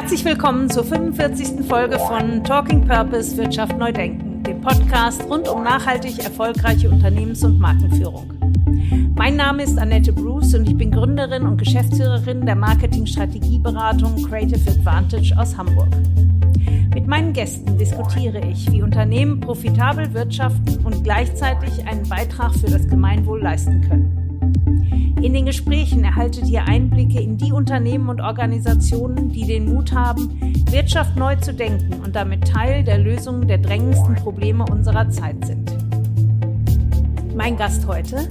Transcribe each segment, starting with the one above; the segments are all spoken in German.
Herzlich willkommen zur 45. Folge von Talking Purpose Wirtschaft neu denken, dem Podcast rund um nachhaltig erfolgreiche Unternehmens- und Markenführung. Mein Name ist Annette Bruce und ich bin Gründerin und Geschäftsführerin der Marketing-Strategieberatung Creative Advantage aus Hamburg. Mit meinen Gästen diskutiere ich, wie Unternehmen profitabel wirtschaften und gleichzeitig einen Beitrag für das Gemeinwohl leisten können. In den Gesprächen erhaltet ihr Einblicke in die Unternehmen und Organisationen, die den Mut haben, Wirtschaft neu zu denken und damit Teil der Lösung der drängendsten Probleme unserer Zeit sind. Mein Gast heute,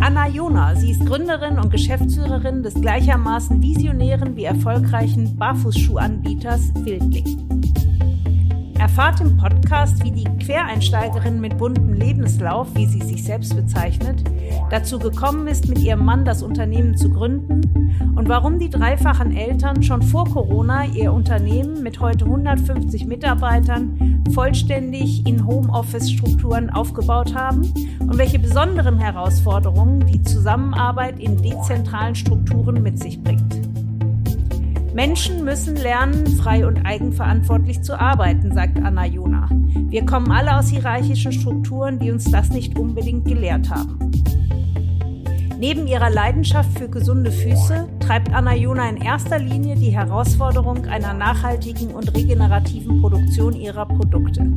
Anna Jona. Sie ist Gründerin und Geschäftsführerin des gleichermaßen visionären wie erfolgreichen Barfußschuhanbieters Wildling. Erfahrt im Podcast, wie die Quereinsteigerin mit buntem Lebenslauf, wie sie sich selbst bezeichnet, dazu gekommen ist, mit ihrem Mann das Unternehmen zu gründen und warum die dreifachen Eltern schon vor Corona ihr Unternehmen mit heute 150 Mitarbeitern vollständig in Homeoffice-Strukturen aufgebaut haben und welche besonderen Herausforderungen die Zusammenarbeit in dezentralen Strukturen mit sich bringt. Menschen müssen lernen, frei und eigenverantwortlich zu arbeiten, sagt Anna Jona. Wir kommen alle aus hierarchischen Strukturen, die uns das nicht unbedingt gelehrt haben. Neben ihrer Leidenschaft für gesunde Füße treibt Anna Jona in erster Linie die Herausforderung einer nachhaltigen und regenerativen Produktion ihrer Produkte.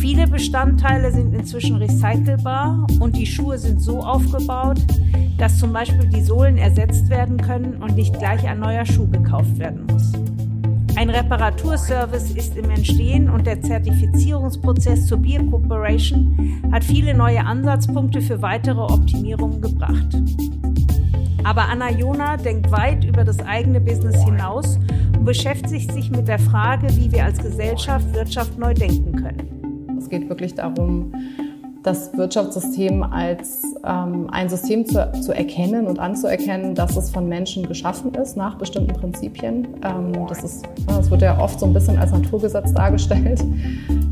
Viele Bestandteile sind inzwischen recycelbar und die Schuhe sind so aufgebaut, dass zum Beispiel die Sohlen ersetzt werden können und nicht gleich ein neuer Schuh gekauft werden muss. Ein Reparaturservice ist im Entstehen und der Zertifizierungsprozess zur Beer Corporation hat viele neue Ansatzpunkte für weitere Optimierungen gebracht. Aber Anna Jona denkt weit über das eigene Business hinaus und beschäftigt sich mit der Frage, wie wir als Gesellschaft Wirtschaft neu denken können. Es geht wirklich darum, das Wirtschaftssystem als ähm, ein System zu, zu, erkennen und anzuerkennen, dass es von Menschen geschaffen ist nach bestimmten Prinzipien. Ähm, das, ist, das wird ja oft so ein bisschen als Naturgesetz dargestellt.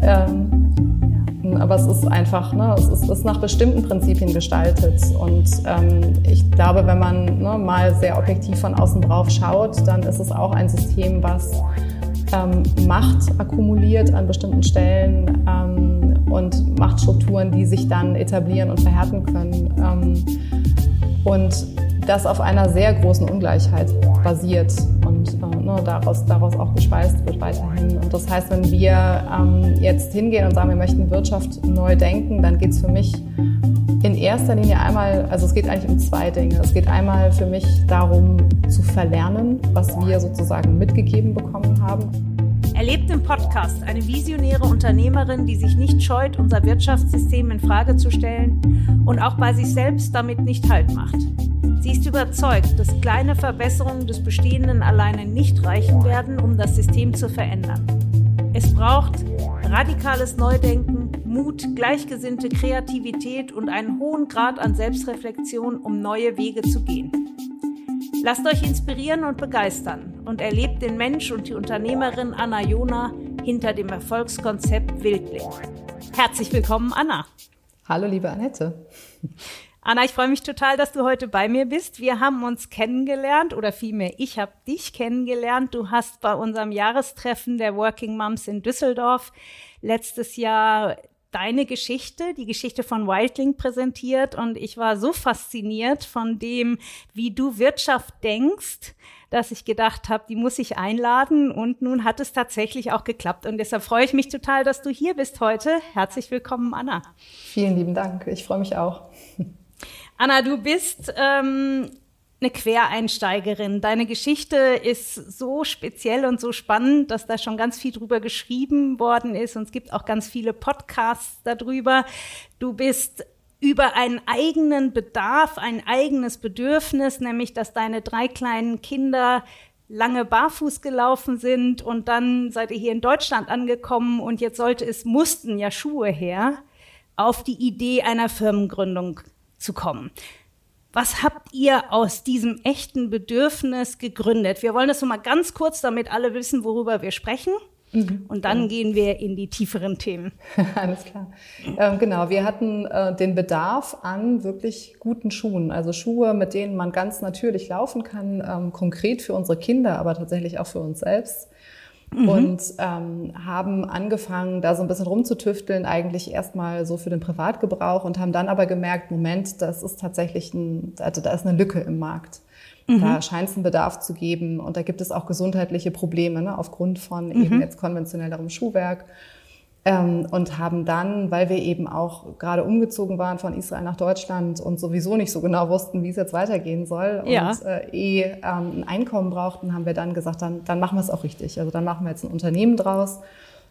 Ähm, aber es ist einfach, ne, es ist, ist, nach bestimmten Prinzipien gestaltet. Und ähm, ich glaube, wenn man ne, mal sehr objektiv von außen drauf schaut, dann ist es auch ein System, was ähm, Macht akkumuliert an bestimmten Stellen ähm, und Machtstrukturen, die sich dann etablieren und verhärten können. Ähm, und das auf einer sehr großen Ungleichheit basiert und äh, ne, daraus, daraus auch gespeist wird weiterhin. Und das heißt, wenn wir ähm, jetzt hingehen und sagen, wir möchten Wirtschaft neu denken, dann geht es für mich in erster Linie einmal, also es geht eigentlich um zwei Dinge. Es geht einmal für mich darum zu verlernen, was wir sozusagen mitgegeben bekommen haben. Erlebt im Podcast eine visionäre Unternehmerin, die sich nicht scheut, unser Wirtschaftssystem in Frage zu stellen und auch bei sich selbst damit nicht Halt macht. Sie ist überzeugt, dass kleine Verbesserungen des Bestehenden alleine nicht reichen werden, um das System zu verändern. Es braucht radikales Neudenken, Mut, gleichgesinnte Kreativität und einen hohen Grad an Selbstreflexion, um neue Wege zu gehen. Lasst euch inspirieren und begeistern und erlebt den Mensch und die Unternehmerin Anna Jona hinter dem Erfolgskonzept Wildling. Herzlich willkommen, Anna. Hallo, liebe Annette. Anna, ich freue mich total, dass du heute bei mir bist. Wir haben uns kennengelernt oder vielmehr ich habe dich kennengelernt. Du hast bei unserem Jahrestreffen der Working Moms in Düsseldorf letztes Jahr deine Geschichte, die Geschichte von Wildling präsentiert und ich war so fasziniert von dem, wie du Wirtschaft denkst, dass ich gedacht habe, die muss ich einladen und nun hat es tatsächlich auch geklappt und deshalb freue ich mich total, dass du hier bist heute. Herzlich willkommen, Anna. Vielen lieben Dank, ich freue mich auch. Anna, du bist ähm, eine Quereinsteigerin. Deine Geschichte ist so speziell und so spannend, dass da schon ganz viel drüber geschrieben worden ist und es gibt auch ganz viele Podcasts darüber. Du bist über einen eigenen Bedarf, ein eigenes Bedürfnis, nämlich dass deine drei kleinen Kinder lange barfuß gelaufen sind und dann seid ihr hier in Deutschland angekommen und jetzt sollte es, mussten ja Schuhe her, auf die Idee einer Firmengründung zu kommen. Was habt ihr aus diesem echten Bedürfnis gegründet? Wir wollen das so mal ganz kurz, damit alle wissen, worüber wir sprechen. Mhm. Und dann ja. gehen wir in die tieferen Themen. Alles klar. Ähm, genau, wir hatten äh, den Bedarf an wirklich guten Schuhen. Also Schuhe, mit denen man ganz natürlich laufen kann, ähm, konkret für unsere Kinder, aber tatsächlich auch für uns selbst. Mhm. Und ähm, haben angefangen, da so ein bisschen rumzutüfteln, eigentlich erstmal so für den Privatgebrauch und haben dann aber gemerkt, Moment, das ist tatsächlich ein, also da ist eine Lücke im Markt. Mhm. Da scheint es einen Bedarf zu geben und da gibt es auch gesundheitliche Probleme ne, aufgrund von mhm. eben jetzt konventionellerem Schuhwerk. Ähm, und haben dann, weil wir eben auch gerade umgezogen waren von Israel nach Deutschland und sowieso nicht so genau wussten, wie es jetzt weitergehen soll ja. und äh, eh ähm, ein Einkommen brauchten, haben wir dann gesagt, dann, dann machen wir es auch richtig. Also dann machen wir jetzt ein Unternehmen draus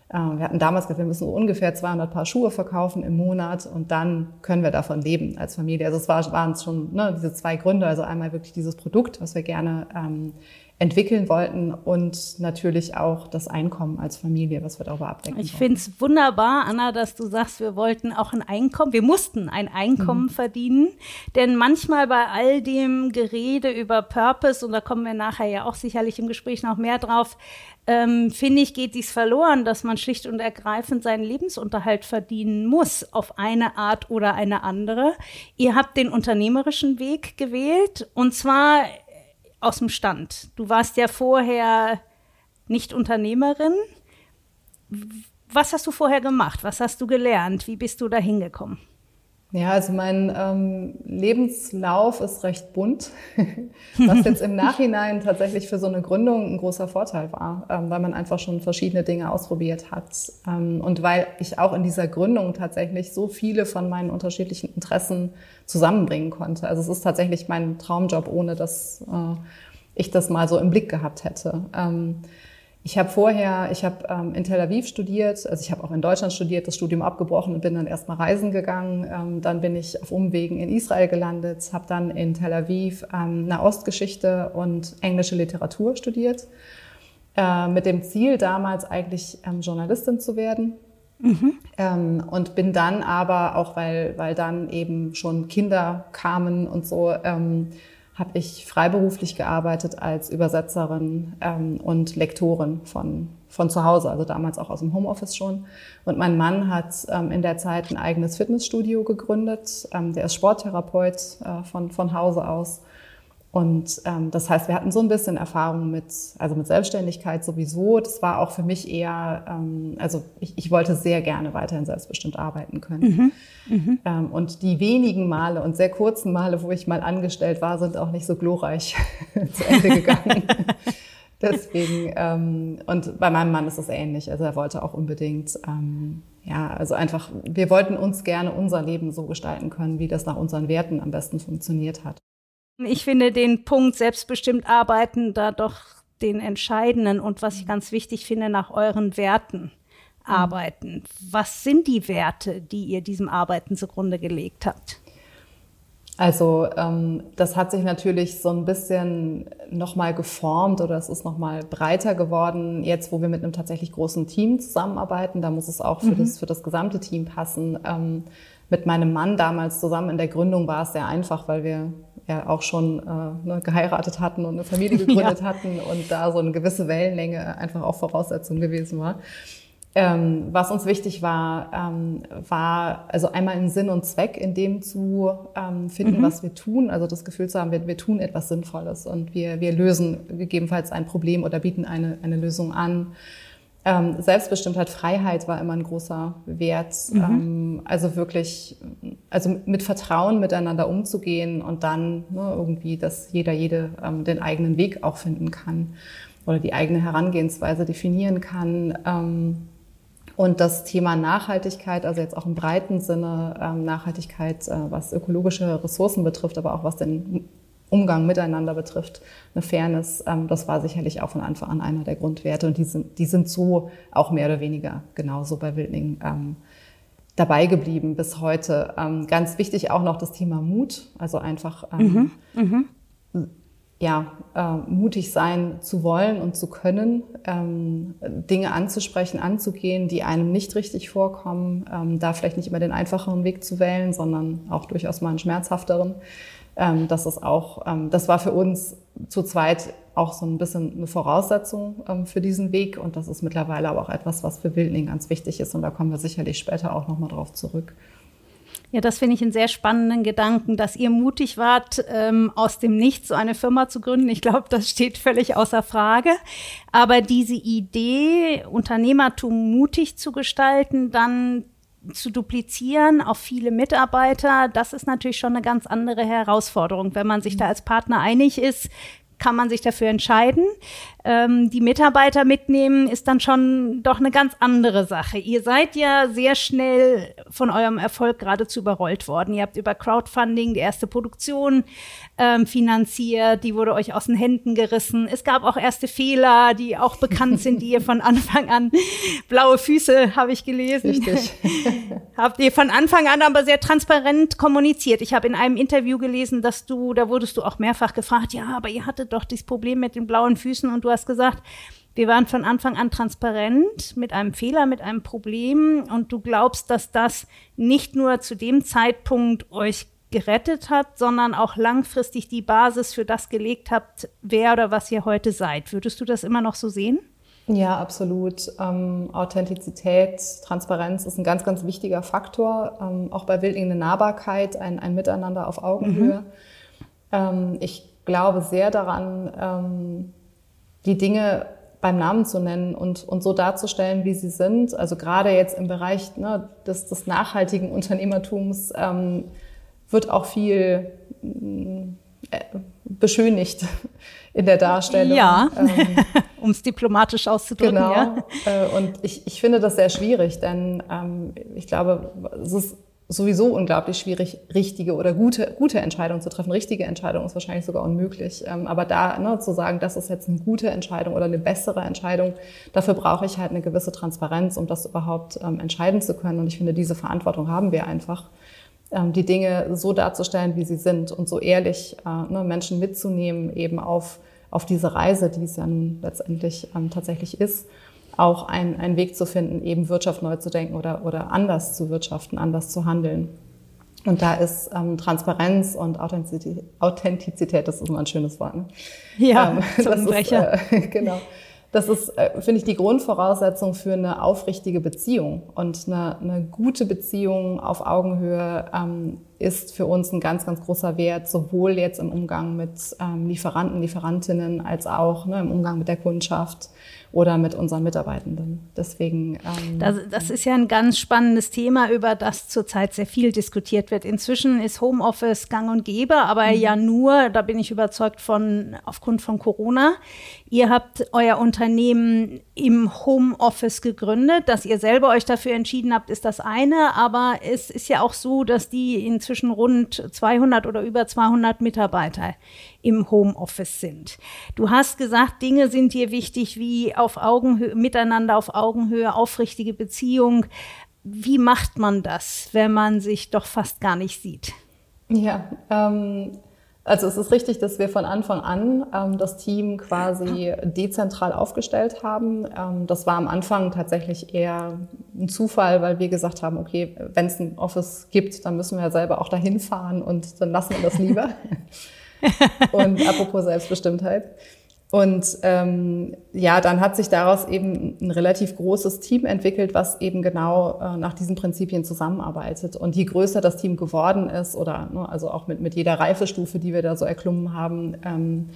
wir hatten damals gesagt, wir müssen ungefähr 200 Paar Schuhe verkaufen im Monat und dann können wir davon leben als Familie. Also es war, waren es schon ne, diese zwei Gründe. Also einmal wirklich dieses Produkt, was wir gerne ähm, entwickeln wollten und natürlich auch das Einkommen als Familie, was wir darüber abdecken. Ich finde es wunderbar, Anna, dass du sagst, wir wollten auch ein Einkommen, wir mussten ein Einkommen mhm. verdienen, denn manchmal bei all dem Gerede über Purpose, und da kommen wir nachher ja auch sicherlich im Gespräch noch mehr drauf, ähm, finde ich, geht dies verloren, dass man schlicht und ergreifend seinen Lebensunterhalt verdienen muss, auf eine Art oder eine andere. Ihr habt den unternehmerischen Weg gewählt und zwar aus dem Stand. Du warst ja vorher nicht Unternehmerin. Was hast du vorher gemacht? Was hast du gelernt? Wie bist du da hingekommen? Ja, also mein ähm, Lebenslauf ist recht bunt, was jetzt im Nachhinein tatsächlich für so eine Gründung ein großer Vorteil war, ähm, weil man einfach schon verschiedene Dinge ausprobiert hat ähm, und weil ich auch in dieser Gründung tatsächlich so viele von meinen unterschiedlichen Interessen zusammenbringen konnte. Also es ist tatsächlich mein Traumjob, ohne dass äh, ich das mal so im Blick gehabt hätte. Ähm, ich habe vorher, ich habe ähm, in Tel Aviv studiert, also ich habe auch in Deutschland studiert, das Studium abgebrochen und bin dann erstmal reisen gegangen. Ähm, dann bin ich auf Umwegen in Israel gelandet, habe dann in Tel Aviv ähm, Nahostgeschichte und englische Literatur studiert, äh, mit dem Ziel damals eigentlich ähm, Journalistin zu werden. Mhm. Ähm, und bin dann aber, auch weil, weil dann eben schon Kinder kamen und so, ähm, habe ich freiberuflich gearbeitet als Übersetzerin ähm, und Lektorin von, von zu Hause, also damals auch aus dem Homeoffice schon. Und mein Mann hat ähm, in der Zeit ein eigenes Fitnessstudio gegründet. Ähm, der ist Sporttherapeut äh, von, von Hause aus und ähm, das heißt, wir hatten so ein bisschen Erfahrung mit, also mit Selbstständigkeit sowieso. Das war auch für mich eher, ähm, also ich, ich wollte sehr gerne weiterhin selbstbestimmt arbeiten können. Mhm. Mhm. Ähm, und die wenigen Male und sehr kurzen Male, wo ich mal angestellt war, sind auch nicht so glorreich zu Ende gegangen. Deswegen, ähm, und bei meinem Mann ist es ähnlich. Also er wollte auch unbedingt, ähm, ja, also einfach, wir wollten uns gerne unser Leben so gestalten können, wie das nach unseren Werten am besten funktioniert hat. Ich finde den Punkt selbstbestimmt arbeiten da doch den entscheidenden und was ich ganz wichtig finde, nach euren Werten arbeiten. Was sind die Werte, die ihr diesem Arbeiten zugrunde gelegt habt? Also ähm, das hat sich natürlich so ein bisschen nochmal geformt oder es ist nochmal breiter geworden. Jetzt, wo wir mit einem tatsächlich großen Team zusammenarbeiten, da muss es auch für, mhm. das, für das gesamte Team passen. Ähm, mit meinem Mann damals zusammen in der Gründung war es sehr einfach, weil wir ja auch schon äh, ne, geheiratet hatten und eine Familie gegründet ja. hatten und da so eine gewisse Wellenlänge einfach auch Voraussetzung gewesen war. Ähm, was uns wichtig war, ähm, war also einmal einen Sinn und Zweck in dem zu ähm, finden, mhm. was wir tun. Also das Gefühl zu haben, wir, wir tun etwas Sinnvolles und wir, wir lösen gegebenenfalls ein Problem oder bieten eine, eine Lösung an. Ähm, Selbstbestimmtheit, Freiheit war immer ein großer Wert. Mhm. Ähm, also wirklich, also mit Vertrauen miteinander umzugehen und dann ne, irgendwie, dass jeder, jede ähm, den eigenen Weg auch finden kann oder die eigene Herangehensweise definieren kann. Ähm, und das Thema Nachhaltigkeit, also jetzt auch im breiten Sinne ähm, Nachhaltigkeit, äh, was ökologische Ressourcen betrifft, aber auch was den Umgang miteinander betrifft, eine Fairness, ähm, das war sicherlich auch von Anfang an einer der Grundwerte und die sind, die sind so auch mehr oder weniger genauso bei Wildning ähm, dabei geblieben bis heute. Ähm, ganz wichtig auch noch das Thema Mut, also einfach ähm, mhm, mhm. ja äh, mutig sein zu wollen und zu können, ähm, Dinge anzusprechen, anzugehen, die einem nicht richtig vorkommen, ähm, da vielleicht nicht immer den einfacheren Weg zu wählen, sondern auch durchaus mal einen schmerzhafteren Ähm, das ist auch, ähm, das war für uns zu zweit auch so ein bisschen eine Voraussetzung ähm, für diesen Weg und das ist mittlerweile aber auch etwas, was für Wildling ganz wichtig ist und da kommen wir sicherlich später auch nochmal drauf zurück. Ja, das finde ich einen sehr spannenden Gedanken, dass ihr mutig wart, ähm, aus dem Nichts so eine Firma zu gründen. Ich glaube, das steht völlig außer Frage. Aber diese Idee, Unternehmertum mutig zu gestalten, dann zu duplizieren auf viele Mitarbeiter, das ist natürlich schon eine ganz andere Herausforderung. Wenn man sich da als Partner einig ist, kann man sich dafür entscheiden. Ähm, die Mitarbeiter mitnehmen ist dann schon doch eine ganz andere Sache. Ihr seid ja sehr schnell von eurem Erfolg geradezu überrollt worden. Ihr habt über Crowdfunding die erste Produktion ähm, finanziert, die wurde euch aus den Händen gerissen. Es gab auch erste Fehler, die auch bekannt sind, die ihr von Anfang an blaue Füße habe ich gelesen. Richtig. Habt ihr von Anfang an aber sehr transparent kommuniziert. Ich habe in einem Interview gelesen, dass du, da wurdest du auch mehrfach gefragt, ja, aber ihr hattet doch dieses Problem mit den blauen Füßen und du hast gesagt, wir waren von Anfang an transparent mit einem Fehler, mit einem Problem und du glaubst, dass das nicht nur zu dem Zeitpunkt euch gerettet hat, sondern auch langfristig die Basis für das gelegt habt, wer oder was ihr heute seid. Würdest du das immer noch so sehen? Ja, absolut. Ähm, Authentizität, Transparenz ist ein ganz, ganz wichtiger Faktor. Ähm, auch bei Wilding eine Nahbarkeit, ein, ein Miteinander auf Augenhöhe. Mhm. Ähm, ich glaube sehr daran, ähm, die Dinge beim Namen zu nennen und, und so darzustellen, wie sie sind. Also gerade jetzt im Bereich ne, des, des nachhaltigen Unternehmertums ähm, wird auch viel äh, beschönigt in der Darstellung. Ja, ähm, um es diplomatisch auszudrücken. Genau. Ja. Äh, und ich, ich finde das sehr schwierig, denn ähm, ich glaube, es ist sowieso unglaublich schwierig, richtige oder gute, gute Entscheidungen zu treffen. Richtige Entscheidung ist wahrscheinlich sogar unmöglich. Ähm, aber da ne, zu sagen, das ist jetzt eine gute Entscheidung oder eine bessere Entscheidung, dafür brauche ich halt eine gewisse Transparenz, um das überhaupt ähm, entscheiden zu können. Und ich finde, diese Verantwortung haben wir einfach die Dinge so darzustellen, wie sie sind und so ehrlich äh, ne, Menschen mitzunehmen eben auf, auf diese Reise, die es ja nun letztendlich ähm, tatsächlich ist, auch ein, einen Weg zu finden, eben Wirtschaft neu zu denken oder, oder anders zu wirtschaften, anders zu handeln. Und da ist ähm, Transparenz und Authentizität, Authentizität, das ist immer ein schönes Wort. Ne? Ja, ähm, Zungenbrecher. Ist, äh, genau. Das ist, äh, finde ich, die Grundvoraussetzung für eine aufrichtige Beziehung. Und eine, eine gute Beziehung auf Augenhöhe ähm, ist für uns ein ganz, ganz großer Wert, sowohl jetzt im Umgang mit ähm, Lieferanten, Lieferantinnen, als auch ne, im Umgang mit der Kundschaft oder mit unseren Mitarbeitenden. Deswegen. Ähm, das, das ist ja ein ganz spannendes Thema, über das zurzeit sehr viel diskutiert wird. Inzwischen ist Homeoffice gang und gäbe, aber mhm. ja nur, da bin ich überzeugt von, aufgrund von Corona. Ihr habt euer Unternehmen im Homeoffice gegründet. Dass ihr selber euch dafür entschieden habt, ist das eine. Aber es ist ja auch so, dass die inzwischen rund 200 oder über 200 Mitarbeiter im Homeoffice sind. Du hast gesagt, Dinge sind dir wichtig wie auf Augenhöhe, miteinander auf Augenhöhe, aufrichtige Beziehung. Wie macht man das, wenn man sich doch fast gar nicht sieht? Ja, ähm, also es ist richtig, dass wir von Anfang an ähm, das Team quasi dezentral aufgestellt haben. Ähm, das war am Anfang tatsächlich eher ein Zufall, weil wir gesagt haben, okay, wenn es ein Office gibt, dann müssen wir ja selber auch dahin fahren und dann lassen wir das lieber. und apropos Selbstbestimmtheit. Und ähm, ja, dann hat sich daraus eben ein relativ großes Team entwickelt, was eben genau äh, nach diesen Prinzipien zusammenarbeitet. Und je größer das Team geworden ist, oder ne, also auch mit, mit jeder Reifestufe, die wir da so erklommen haben, ähm,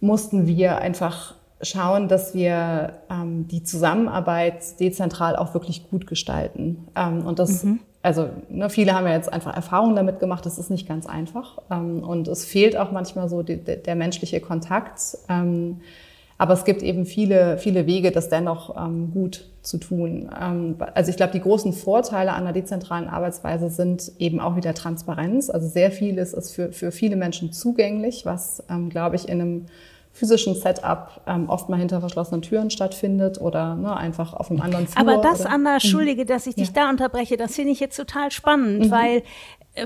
mussten wir einfach schauen, dass wir ähm, die Zusammenarbeit dezentral auch wirklich gut gestalten. Ähm, und das mhm also ne, viele haben ja jetzt einfach Erfahrungen damit gemacht, das ist nicht ganz einfach. Ähm, und es fehlt auch manchmal so die, der menschliche Kontakt. Ähm, aber es gibt eben viele, viele Wege, das dennoch ähm, gut zu tun. Ähm, also ich glaube, die großen Vorteile einer dezentralen Arbeitsweise sind eben auch wieder Transparenz. Also sehr vieles ist für, für viele Menschen zugänglich, was, ähm, glaube ich, in einem physischen Setup ähm, oft mal hinter verschlossenen Türen stattfindet oder ne, einfach auf einem anderen Flur. Aber das, oder, Anna, entschuldige, dass ich dich ja. da unterbreche, das finde ich jetzt total spannend, mhm. weil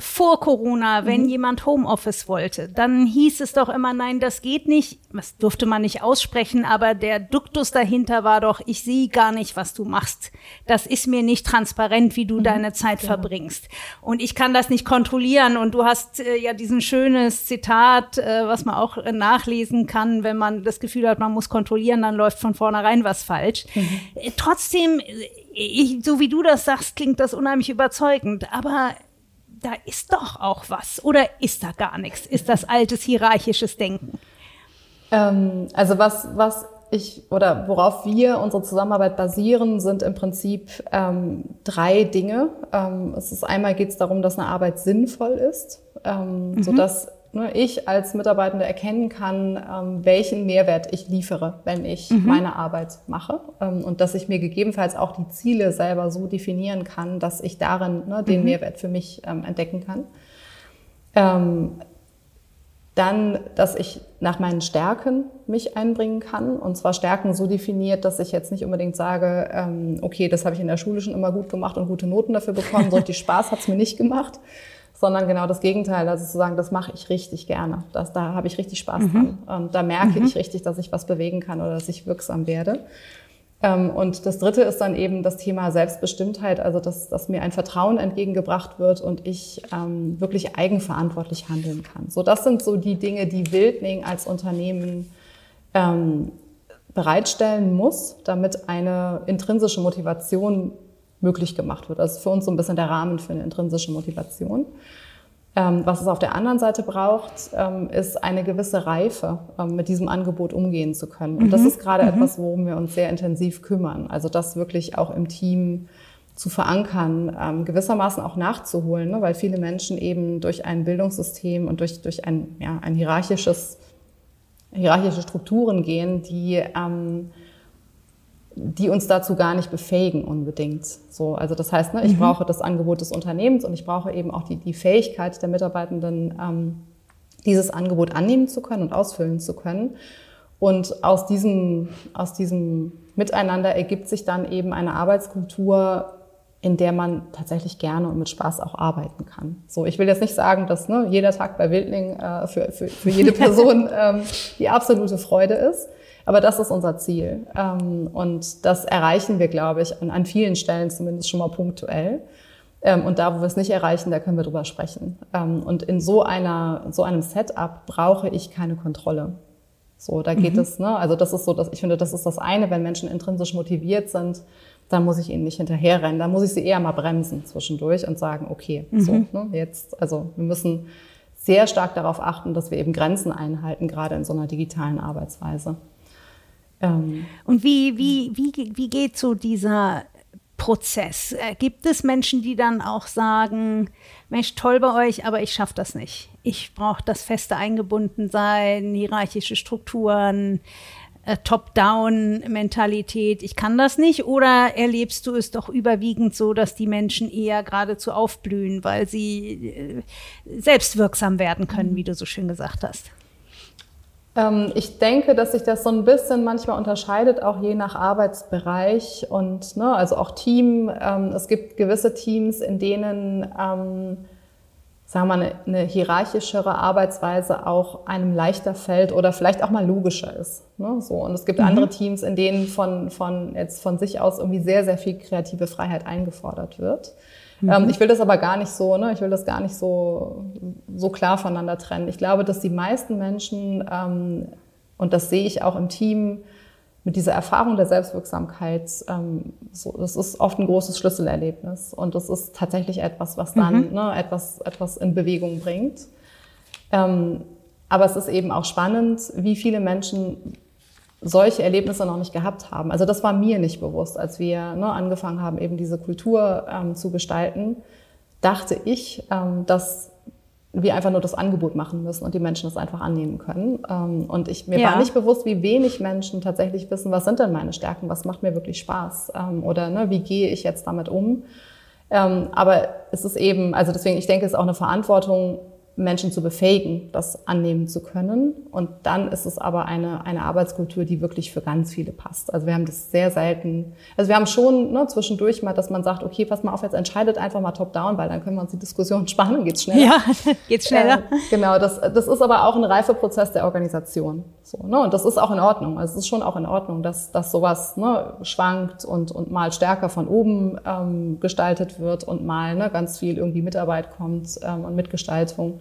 vor Corona, wenn mhm. jemand Homeoffice wollte, dann hieß es doch immer, nein, das geht nicht. Das durfte man nicht aussprechen, aber der Duktus dahinter war doch, ich sehe gar nicht, was du machst. Das ist mir nicht transparent, wie du mhm. deine Zeit genau. verbringst. Und ich kann das nicht kontrollieren. Und du hast äh, ja diesen schönes Zitat, äh, was man auch äh, nachlesen kann, wenn man das Gefühl hat, man muss kontrollieren, dann läuft von vornherein was falsch. Mhm. Äh, trotzdem, ich, so wie du das sagst, klingt das unheimlich überzeugend. Aber da ist doch auch was oder ist da gar nichts? Ist das altes hierarchisches Denken? Ähm, also was, was ich oder worauf wir unsere Zusammenarbeit basieren, sind im Prinzip ähm, drei Dinge. Ähm, es ist einmal geht es darum, dass eine Arbeit sinnvoll ist, ähm, mhm. sodass ne, ich als Mitarbeitende erkennen kann, ähm, welchen Mehrwert ich liefere, wenn ich mhm. meine Arbeit mache. Ähm, und dass ich mir gegebenenfalls auch die Ziele selber so definieren kann, dass ich darin ne, den mhm. Mehrwert für mich ähm, entdecken kann. Ähm, dann, dass ich nach meinen Stärken mich einbringen kann. Und zwar Stärken so definiert, dass ich jetzt nicht unbedingt sage, ähm, okay, das habe ich in der Schule schon immer gut gemacht und gute Noten dafür bekommen, so richtig Spaß hat es mir nicht gemacht sondern genau das Gegenteil, also zu sagen, das mache ich richtig gerne, das, da habe ich richtig Spaß mhm. dran. Und da merke mhm. ich richtig, dass ich was bewegen kann oder dass ich wirksam werde. Ähm, und das Dritte ist dann eben das Thema Selbstbestimmtheit, also dass, dass mir ein Vertrauen entgegengebracht wird und ich ähm, wirklich eigenverantwortlich handeln kann. So, das sind so die Dinge, die Wildling als Unternehmen ähm, bereitstellen muss, damit eine intrinsische Motivation möglich gemacht wird. Das ist für uns so ein bisschen der Rahmen für eine intrinsische Motivation. Ähm, was es auf der anderen Seite braucht, ähm, ist eine gewisse Reife, ähm, mit diesem Angebot umgehen zu können. Und mhm. das ist gerade mhm. etwas, worum wir uns sehr intensiv kümmern. Also das wirklich auch im Team zu verankern, ähm, gewissermaßen auch nachzuholen, ne? weil viele Menschen eben durch ein Bildungssystem und durch, durch ein, ja, ein hierarchisches, hierarchische Strukturen gehen, die ähm, die uns dazu gar nicht befähigen unbedingt. So, also das heißt, ne, ich mhm. brauche das Angebot des Unternehmens und ich brauche eben auch die, die Fähigkeit der Mitarbeitenden, ähm, dieses Angebot annehmen zu können und ausfüllen zu können. Und aus diesem, aus diesem Miteinander ergibt sich dann eben eine Arbeitskultur, in der man tatsächlich gerne und mit Spaß auch arbeiten kann. So, ich will jetzt nicht sagen, dass ne, jeder Tag bei Wildling äh, für, für, für jede Person ähm, die absolute Freude ist. Aber das ist unser Ziel. Ähm, und das erreichen wir, glaube ich, an, vielen Stellen zumindest schon mal punktuell. Ähm, und da, wo wir es nicht erreichen, da können wir drüber sprechen. Ähm, und in so einer, so einem Setup brauche ich keine Kontrolle. So, da geht mhm. es, ne? Also das ist so, dass ich finde, das ist das eine, wenn Menschen intrinsisch motiviert sind, dann muss ich ihnen nicht hinterherrennen. Da muss ich sie eher mal bremsen zwischendurch und sagen, okay, mhm. so, ne, jetzt, also wir müssen sehr stark darauf achten, dass wir eben Grenzen einhalten, gerade in so einer digitalen Arbeitsweise. Ähm, Und wie, wie, wie, wie geht so dieser Prozess? Äh, gibt es Menschen, die dann auch sagen, Mensch, toll bei euch, aber ich schaffe das nicht. Ich brauche das feste Eingebundensein, hierarchische Strukturen, äh, Top-Down-Mentalität. Ich kann das nicht. Oder erlebst du es doch überwiegend so, dass die Menschen eher geradezu aufblühen, weil sie äh, selbstwirksam werden können, wie du so schön gesagt hast? Ähm, ich denke, dass sich das so ein bisschen manchmal unterscheidet, auch je nach Arbeitsbereich und ne, also auch Team. Ähm, es gibt gewisse Teams, in denen ähm, sagen wir mal, eine, eine hierarchischere Arbeitsweise auch einem leichter fällt oder vielleicht auch mal logischer ist. Ne? So. Und es gibt mhm. andere Teams, in denen von, von, jetzt von sich aus irgendwie sehr, sehr viel kreative Freiheit eingefordert wird. Mhm. Ähm, ich will das aber gar nicht so, ne? ich will das gar nicht so, so klar voneinander trennen. Ich glaube, dass die meisten Menschen, ähm, und das sehe ich auch im Team, mit dieser Erfahrung der Selbstwirksamkeit, ähm, so, das ist oft ein großes Schlüsselerlebnis. Und das ist tatsächlich etwas, was dann mhm. ne, etwas, etwas in Bewegung bringt. Ähm, aber es ist eben auch spannend, wie viele Menschen solche Erlebnisse noch nicht gehabt haben. Also das war mir nicht bewusst, als wir ne, angefangen haben, eben diese Kultur ähm, zu gestalten, dachte ich, ähm, dass wir einfach nur das Angebot machen müssen und die Menschen das einfach annehmen können. Ähm, und ich, mir ja. war nicht bewusst, wie wenig Menschen tatsächlich wissen, was sind denn meine Stärken, was macht mir wirklich Spaß ähm, oder ne, wie gehe ich jetzt damit um. Ähm, aber es ist eben, also deswegen, ich denke, es ist auch eine Verantwortung, Menschen zu befähigen, das annehmen zu können. Und dann ist es aber eine, eine Arbeitskultur, die wirklich für ganz viele passt. Also wir haben das sehr selten. Also wir haben schon ne, zwischendurch mal, dass man sagt, okay, pass mal auf, jetzt entscheidet einfach mal top-down, weil dann können wir uns die Diskussion sparen, dann geht's schneller. Ja, geht's schneller. Äh, genau, das, das ist aber auch ein Reifeprozess der Organisation. So, ne? Und das ist auch in Ordnung. Also es ist schon auch in Ordnung, dass, dass sowas ne, schwankt und, und mal stärker von oben ähm, gestaltet wird und mal ne, ganz viel irgendwie Mitarbeit kommt ähm, und Mitgestaltung.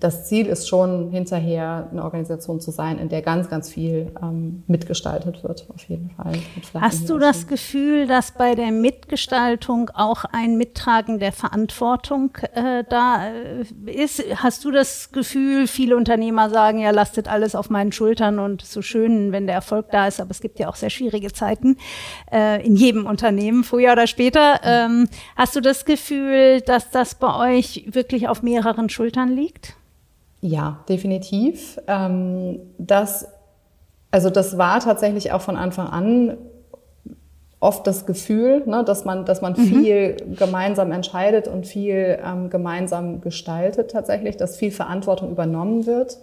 das Ziel ist schon hinterher eine Organisation zu sein, in der ganz, ganz viel ähm, mitgestaltet wird, auf jeden Fall. Hast du das Gefühl, dass bei der Mitgestaltung auch ein Mittragen der Verantwortung äh, da äh, ist? Hast du das Gefühl, viele Unternehmer sagen, ja, lastet alles auf meinen Schultern und so schön, wenn der Erfolg da ist, aber es gibt ja auch sehr schwierige Zeiten äh, in jedem Unternehmen, früher oder später. Ähm, hast du das Gefühl, dass das bei euch wirklich auf mehreren Schultern liegt? Liegt? Ja, definitiv. Ähm, das, also das war tatsächlich auch von Anfang an oft das Gefühl, ne, dass man, dass man mhm. viel gemeinsam entscheidet und viel ähm, gemeinsam gestaltet tatsächlich, dass viel Verantwortung übernommen wird.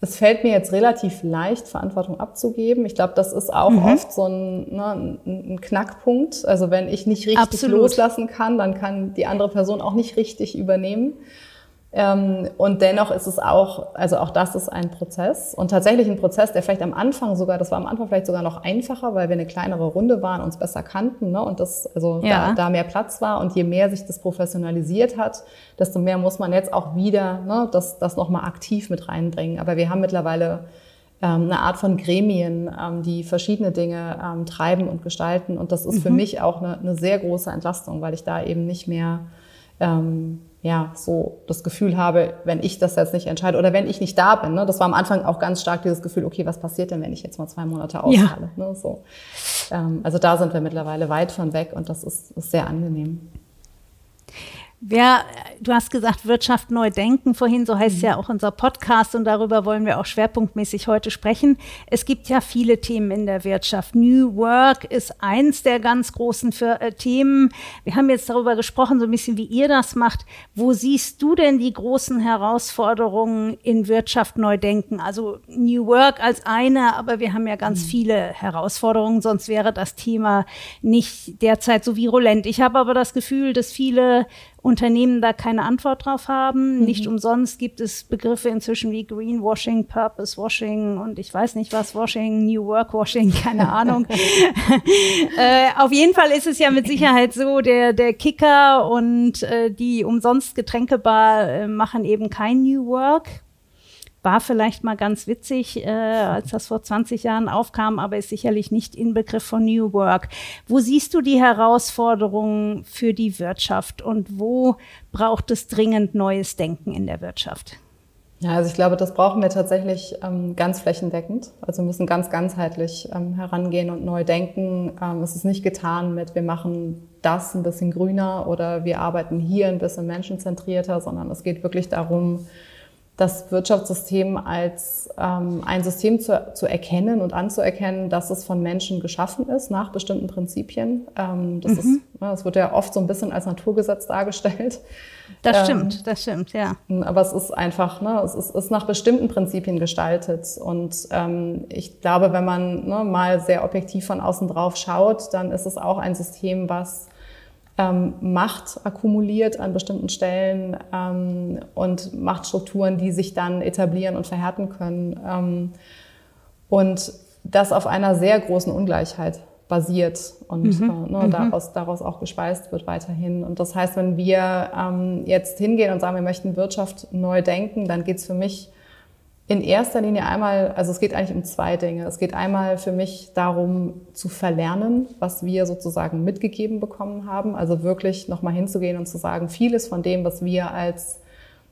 Es fällt mir jetzt relativ leicht, Verantwortung abzugeben. Ich glaube, das ist auch mhm. oft so ein, ne, ein, Knackpunkt. Also wenn ich nicht richtig Absolut. loslassen kann, dann kann die andere Person auch nicht richtig übernehmen. Ähm, und dennoch ist es auch, also auch das ist ein Prozess und tatsächlich ein Prozess, der vielleicht am Anfang sogar, das war am Anfang vielleicht sogar noch einfacher, weil wir eine kleinere Runde waren, uns besser kannten ne, und das, also ja. da, da mehr Platz war und je mehr sich das professionalisiert hat, desto mehr muss man jetzt auch wieder ne, das, das nochmal aktiv mit reinbringen. Aber wir haben mittlerweile ähm, eine Art von Gremien, ähm, die verschiedene Dinge ähm, treiben und gestalten und das ist mhm. für mich auch eine, eine sehr große Entlastung, weil ich da eben nicht mehr ähm, ja, so das Gefühl habe, wenn ich das jetzt nicht entscheide oder wenn ich nicht da bin. Ne? Das war am Anfang auch ganz stark dieses Gefühl, okay, was passiert denn, wenn ich jetzt mal zwei Monate ausfalle? Ja. Ne? So. Ähm, also da sind wir mittlerweile weit von weg und das ist, ist sehr angenehm. Wer, du hast gesagt, Wirtschaft neu denken vorhin, so heißt mhm. ja auch unser Podcast und darüber wollen wir auch schwerpunktmäßig heute sprechen. Es gibt ja viele Themen in der Wirtschaft. New Work ist eins der ganz großen für, äh, Themen. Wir haben jetzt darüber gesprochen, so ein bisschen, wie ihr das macht. Wo siehst du denn die großen Herausforderungen in Wirtschaft neu denken? Also New Work als eine, aber wir haben ja ganz mhm. viele Herausforderungen, sonst wäre das Thema nicht derzeit so virulent. Ich habe aber das Gefühl, dass viele Unternehmen da keine Antwort drauf haben. Mhm. Nicht umsonst gibt es Begriffe inzwischen wie Greenwashing, Purpose Washing und ich weiß nicht was, Washing, New Work Washing, keine Ahnung. äh, auf jeden Fall ist es ja mit Sicherheit so, der, der Kicker und äh, die umsonst Getränkebar äh, machen eben kein New Work war vielleicht mal ganz witzig, äh, als das vor 20 Jahren aufkam, aber ist sicherlich nicht Inbegriff von New Work. Wo siehst du die Herausforderungen für die Wirtschaft und wo braucht es dringend neues Denken in der Wirtschaft? Ja, also ich glaube, das brauchen wir tatsächlich ähm, ganz flächendeckend. Also müssen ganz ganzheitlich ähm, herangehen und neu denken. Ähm, es ist nicht getan mit, wir machen das ein bisschen grüner oder wir arbeiten hier ein bisschen menschenzentrierter, sondern es geht wirklich darum, das Wirtschaftssystem als ähm, ein System zu, zu erkennen und anzuerkennen, dass es von Menschen geschaffen ist nach bestimmten Prinzipien. Ähm, das, mhm. ist, ne, das wird ja oft so ein bisschen als Naturgesetz dargestellt. Das ähm, stimmt, das stimmt, ja. Aber es ist einfach, ne, es ist, ist nach bestimmten Prinzipien gestaltet. Und ähm, ich glaube, wenn man ne, mal sehr objektiv von außen drauf schaut, dann ist es auch ein System, was ähm, Macht akkumuliert an bestimmten Stellen ähm, und Machtstrukturen, die sich dann etablieren und verhärten können. Ähm, und das auf einer sehr großen Ungleichheit basiert und mhm. äh, ne, mhm. daraus, daraus auch gespeist wird weiterhin. Und das heißt, wenn wir ähm, jetzt hingehen und sagen, wir möchten Wirtschaft neu denken, dann geht es für mich in erster Linie einmal, also es geht eigentlich um zwei Dinge. Es geht einmal für mich darum zu verlernen, was wir sozusagen mitgegeben bekommen haben. Also wirklich nochmal hinzugehen und zu sagen, vieles von dem, was wir als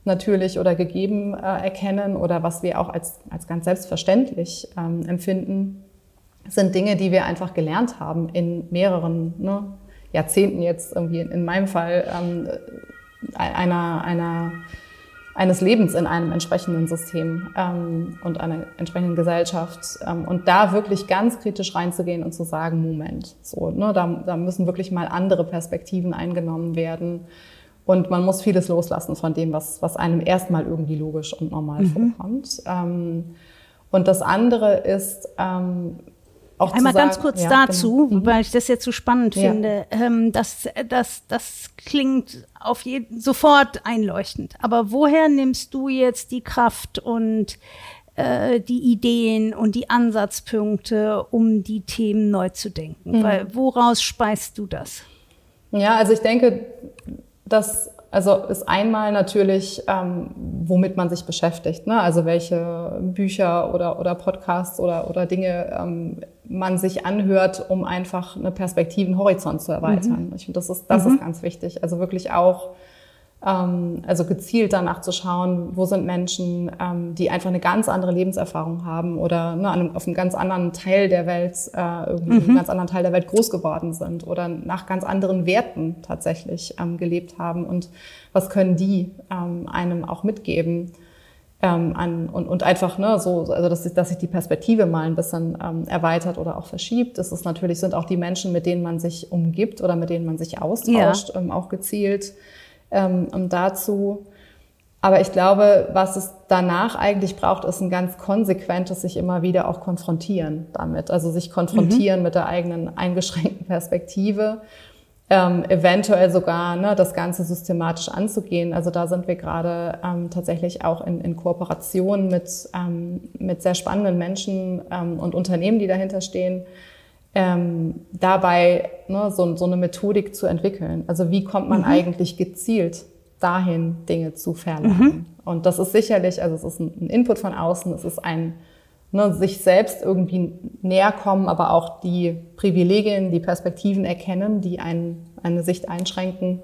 natürlich oder gegeben äh, erkennen oder was wir auch als, als ganz selbstverständlich ähm, empfinden, sind Dinge, die wir einfach gelernt haben in mehreren ne, Jahrzehnten jetzt irgendwie in, in meinem Fall ähm, einer, einer eines Lebens in einem entsprechenden System ähm, und einer entsprechenden Gesellschaft. Ähm, und da wirklich ganz kritisch reinzugehen und zu sagen, Moment, so, ne, da, da müssen wirklich mal andere Perspektiven eingenommen werden. Und man muss vieles loslassen von dem, was, was einem erstmal irgendwie logisch und normal mhm. vorkommt. Ähm, und das andere ist, ähm, auch Einmal sagen, ganz kurz ja, dazu, genau. Weil ich das jetzt so spannend ja. finde. Ähm, das, das, das klingt auf jeden sofort einleuchtend. Aber woher nimmst du jetzt die Kraft und äh, die Ideen und die Ansatzpunkte, um die Themen neu zu denken? Mhm. Weil woraus speist du das? Ja, also ich denke, dass also ist einmal natürlich, ähm, womit man sich beschäftigt, ne? also welche Bücher oder, oder Podcasts oder, oder Dinge ähm, man sich anhört, um einfach eine Perspektiven Horizont zu erweitern. Mhm. Ich finde, das ist, das mhm. ist ganz wichtig. Also wirklich auch also gezielt danach zu schauen, wo sind Menschen, ähm, die einfach eine ganz andere Lebenserfahrung haben oder ne, einem, auf einem ganz anderen Teil der Welt, äh, irgendwie mhm. einem ganz anderen Teil der Welt groß geworden sind oder nach ganz anderen Werten tatsächlich ähm, gelebt haben und was können die ähm, einem auch mitgeben. Ähm, an, und, und einfach ne, so, also dass, sich, dass sich die Perspektive mal ein bisschen ähm, erweitert oder auch verschiebt. Das ist natürlich sind auch die Menschen, mit denen man sich umgibt oder mit denen man sich austauscht, ja. ähm, auch gezielt ähm, und dazu. Aber ich glaube, was es danach eigentlich braucht, ist ein ganz konsequentes sich immer wieder auch konfrontieren damit. Also sich konfrontieren mhm. mit der eigenen eingeschränkten Perspektive. Ähm, eventuell sogar ne, das Ganze systematisch anzugehen. Also da sind wir gerade ähm, tatsächlich auch in, in Kooperation mit, ähm, mit sehr spannenden Menschen ähm, und Unternehmen, die dahinter stehen, ähm, dabei ne, so, so eine Methodik zu entwickeln. Also wie kommt man mhm. eigentlich gezielt dahin, Dinge zu verlernen? Mhm. Und das ist sicherlich, also es ist ein Input von außen, es ist ein ne, sich selbst irgendwie näher kommen, aber auch die Privilegien, die Perspektiven erkennen, die einen, eine Sicht einschränken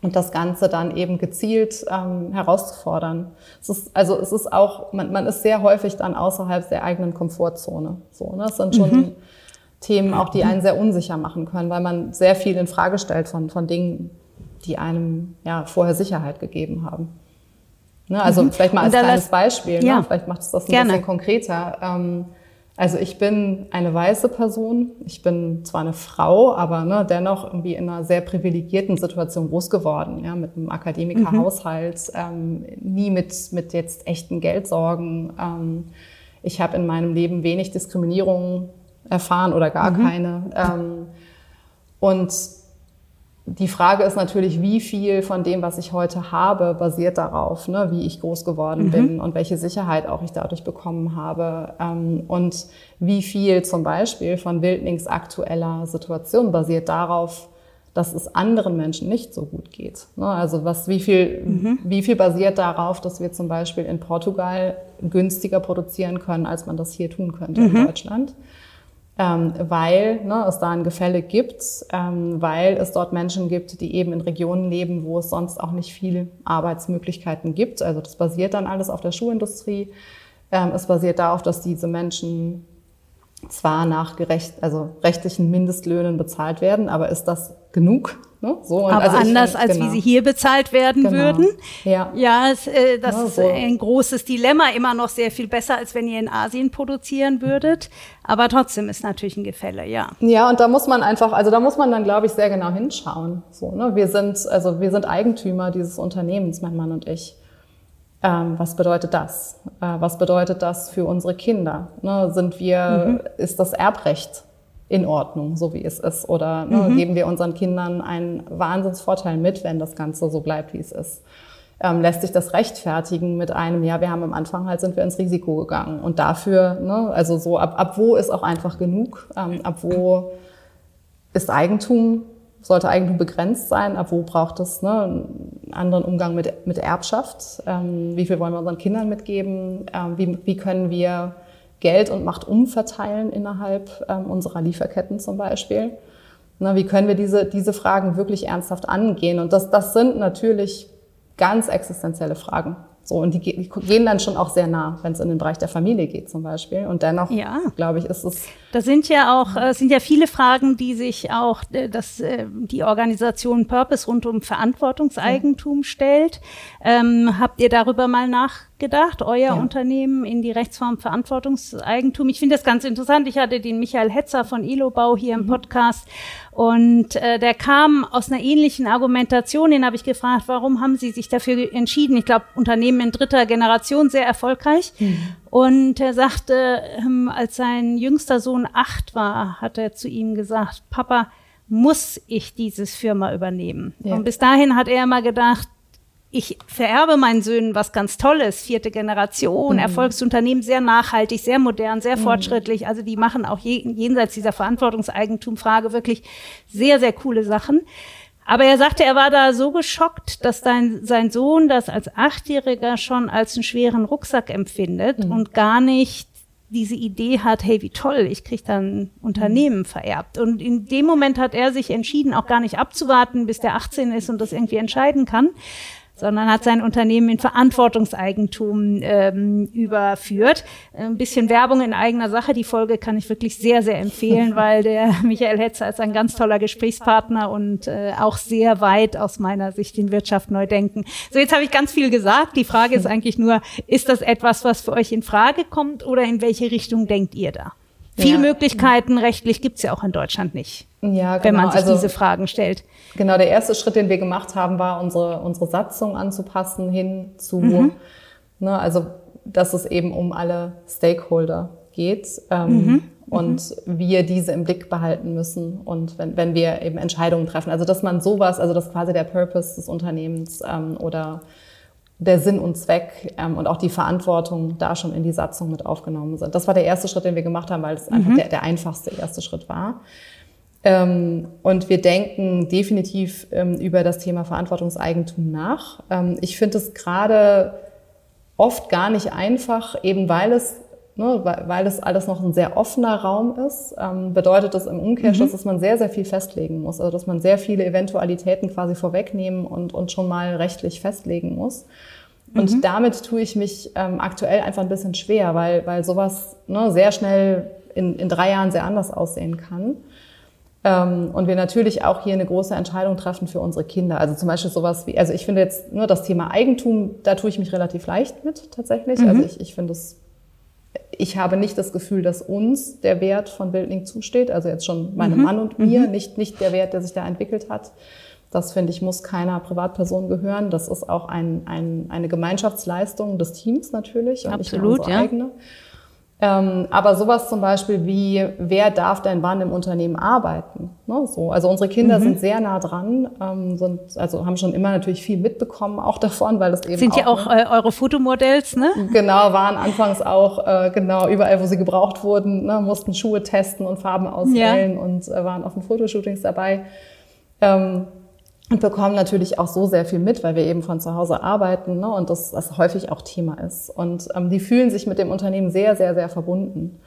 und das Ganze dann eben gezielt ähm, herauszufordern. Es ist, also es ist auch, man, man ist sehr häufig dann außerhalb der eigenen Komfortzone. So, ne? Es sind schon mhm. Themen auch, die einen sehr unsicher machen können, weil man sehr viel in Frage stellt von, von Dingen, die einem ja vorher Sicherheit gegeben haben. Ne, also mhm. vielleicht mal als kleines Beispiel, ne? ja. ne? vielleicht macht es das ein Gerne. bisschen konkreter. Ähm, also ich bin eine weiße Person, ich bin zwar eine Frau, aber ne, dennoch irgendwie in einer sehr privilegierten Situation groß geworden, ja, mit einem Akademikerhaushalt, mhm. ähm, nie mit, mit jetzt echten Geldsorgen. Ähm, ich habe in meinem Leben wenig Diskriminierung erfahren oder gar mhm. keine. Ähm, und die Frage ist natürlich, wie viel von dem, was ich heute habe, basiert darauf, ne, wie ich groß geworden mhm. bin und welche Sicherheit auch ich dadurch bekommen habe. Ähm, und wie viel zum Beispiel von Wildnings aktueller Situation basiert darauf, dass es anderen Menschen nicht so gut geht. Ne, also was, wie viel, mhm. wie viel basiert darauf, dass wir zum Beispiel in Portugal günstiger produzieren können, als man das hier tun könnte mhm. in Deutschland ähm, weil ne, es da ein Gefälle gibt, ähm, weil es dort Menschen gibt, die eben in Regionen leben, wo es sonst auch nicht viele Arbeitsmöglichkeiten gibt. Also das basiert dann alles auf der Schuhindustrie. Ähm, es basiert darauf, dass diese Menschen zwar nach gerecht, also rechtlichen Mindestlöhnen bezahlt werden, aber ist das genug? Ne? So, aber also anders ich, als genau. wie sie hier bezahlt werden genau. würden. Ja, ja es, äh, das ja, so. ist ein großes Dilemma. Immer noch sehr viel besser, als wenn ihr in Asien produzieren würdet. Aber trotzdem ist natürlich ein Gefälle, ja. Ja, und da muss man einfach, also da muss man dann, glaube ich, sehr genau hinschauen. So, ne? Wir sind, also wir sind Eigentümer dieses Unternehmens, mein Mann und ich. Ähm, was bedeutet das? Äh, was bedeutet das für unsere Kinder? Ne, sind wir, mhm. ist das Erbrecht in Ordnung, so wie es ist? Oder ne, mhm. geben wir unseren Kindern einen Wahnsinnsvorteil mit, wenn das Ganze so bleibt, wie es ist? Ähm, lässt sich das rechtfertigen mit einem, ja, wir haben am Anfang halt sind wir ins Risiko gegangen. Und dafür, ne, also so ab, ab wo ist auch einfach genug? Ähm, ab wo ist Eigentum sollte Eigentum begrenzt sein? Ab wo braucht es ne, einen anderen Umgang mit, mit Erbschaft? Ähm, wie viel wollen wir unseren Kindern mitgeben? Ähm, wie, wie können wir Geld und Macht umverteilen innerhalb ähm, unserer Lieferketten zum Beispiel? Na, wie können wir diese, diese Fragen wirklich ernsthaft angehen? Und das, das sind natürlich ganz existenzielle Fragen. So, und die, die gehen dann schon auch sehr nah, wenn es in den Bereich der Familie geht zum Beispiel. Und dennoch, ja. glaube ich, ist es. Da sind ja auch, äh, sind ja viele Fragen, die sich auch äh, das, äh, die Organisation Purpose rund um Verantwortungseigentum ja. stellt. Ähm, habt ihr darüber mal nach gedacht, euer ja. Unternehmen in die Rechtsform Verantwortungseigentum. Ich finde das ganz interessant. Ich hatte den Michael Hetzer von Ilobau hier im mhm. Podcast und äh, der kam aus einer ähnlichen Argumentation. Den habe ich gefragt, warum haben Sie sich dafür entschieden? Ich glaube, Unternehmen in dritter Generation sehr erfolgreich. Mhm. Und er sagte, ähm, als sein jüngster Sohn acht war, hat er zu ihm gesagt, Papa, muss ich dieses Firma übernehmen? Ja. Und bis dahin hat er immer gedacht, ich vererbe meinen Söhnen was ganz Tolles, vierte Generation, mhm. Erfolgsunternehmen, sehr nachhaltig, sehr modern, sehr mhm. fortschrittlich. Also die machen auch jenseits dieser Verantwortungseigentumfrage wirklich sehr, sehr coole Sachen. Aber er sagte, er war da so geschockt, dass sein, sein Sohn das als Achtjähriger schon als einen schweren Rucksack empfindet mhm. und gar nicht diese Idee hat, hey, wie toll, ich kriege dann Unternehmen mhm. vererbt. Und in dem Moment hat er sich entschieden, auch gar nicht abzuwarten, bis der 18 ist und das irgendwie entscheiden kann, sondern hat sein Unternehmen in Verantwortungseigentum ähm, überführt. Ein bisschen Werbung in eigener Sache. Die Folge kann ich wirklich sehr, sehr empfehlen, weil der Michael Hetzer ist ein ganz toller Gesprächspartner und äh, auch sehr weit aus meiner Sicht in Wirtschaft neu denken. So, jetzt habe ich ganz viel gesagt. Die Frage ist eigentlich nur, ist das etwas, was für euch in Frage kommt oder in welche Richtung denkt ihr da? Viel ja. Möglichkeiten rechtlich gibt's ja auch in Deutschland nicht, ja, genau. wenn man sich also, diese Fragen stellt. Genau, der erste Schritt, den wir gemacht haben, war unsere, unsere Satzung anzupassen hin zu, mhm. ne, also dass es eben um alle Stakeholder geht ähm, mhm. und mhm. wir diese im Blick behalten müssen und wenn, wenn wir eben Entscheidungen treffen. Also dass man sowas, also dass quasi der Purpose des Unternehmens ähm, oder der Sinn und Zweck ähm, und auch die Verantwortung da schon in die Satzung mit aufgenommen sind. Das war der erste Schritt, den wir gemacht haben, weil es mhm. einfach der, der einfachste erste Schritt war. Ähm, und wir denken definitiv ähm, über das Thema Verantwortungseigentum nach. Ähm, ich finde es gerade oft gar nicht einfach, eben weil es ne, weil es alles noch ein sehr offener Raum ist, ähm, bedeutet das im Umkehrschluss, mhm. dass man sehr, sehr viel festlegen muss. Also dass man sehr viele Eventualitäten quasi vorwegnehmen und, und schon mal rechtlich festlegen muss. Und mhm. damit tue ich mich ähm, aktuell einfach ein bisschen schwer, weil, weil sowas ne, sehr schnell in, in drei Jahren sehr anders aussehen kann. Ähm, und wir natürlich auch hier eine große Entscheidung treffen für unsere Kinder. Also zum Beispiel sowas wie, also ich finde jetzt nur das Thema Eigentum, da tue ich mich relativ leicht mit tatsächlich. Mhm. Also ich, ich finde es ich habe nicht das Gefühl, dass uns der Wert von Bildling zusteht, also jetzt schon meinem mhm. Mann und mir, mhm. nicht, nicht der Wert, der sich da entwickelt hat. Das finde ich, muss keiner Privatperson gehören. Das ist auch ein, ein, eine Gemeinschaftsleistung des Teams natürlich und Absolut, nicht unsere ja. eigene. Ähm, aber sowas zum Beispiel wie, wer darf denn wann im Unternehmen arbeiten? Ne, so. Also unsere Kinder mhm. sind sehr nah dran, ähm, sind, also haben schon immer natürlich viel mitbekommen auch davon, weil es eben Sind ja auch äh, eure Fotomodells, ne? Genau, waren anfangs auch, äh, genau, überall, wo sie gebraucht wurden, ne, mussten Schuhe testen und Farben auswählen ja. und äh, waren auf den Fotoshootings dabei. Ähm, und bekommen natürlich auch so sehr viel mit, weil wir eben von zu Hause arbeiten ne, und das, das häufig auch Thema ist. Und ähm, die fühlen sich mit dem Unternehmen sehr, sehr, sehr verbunden.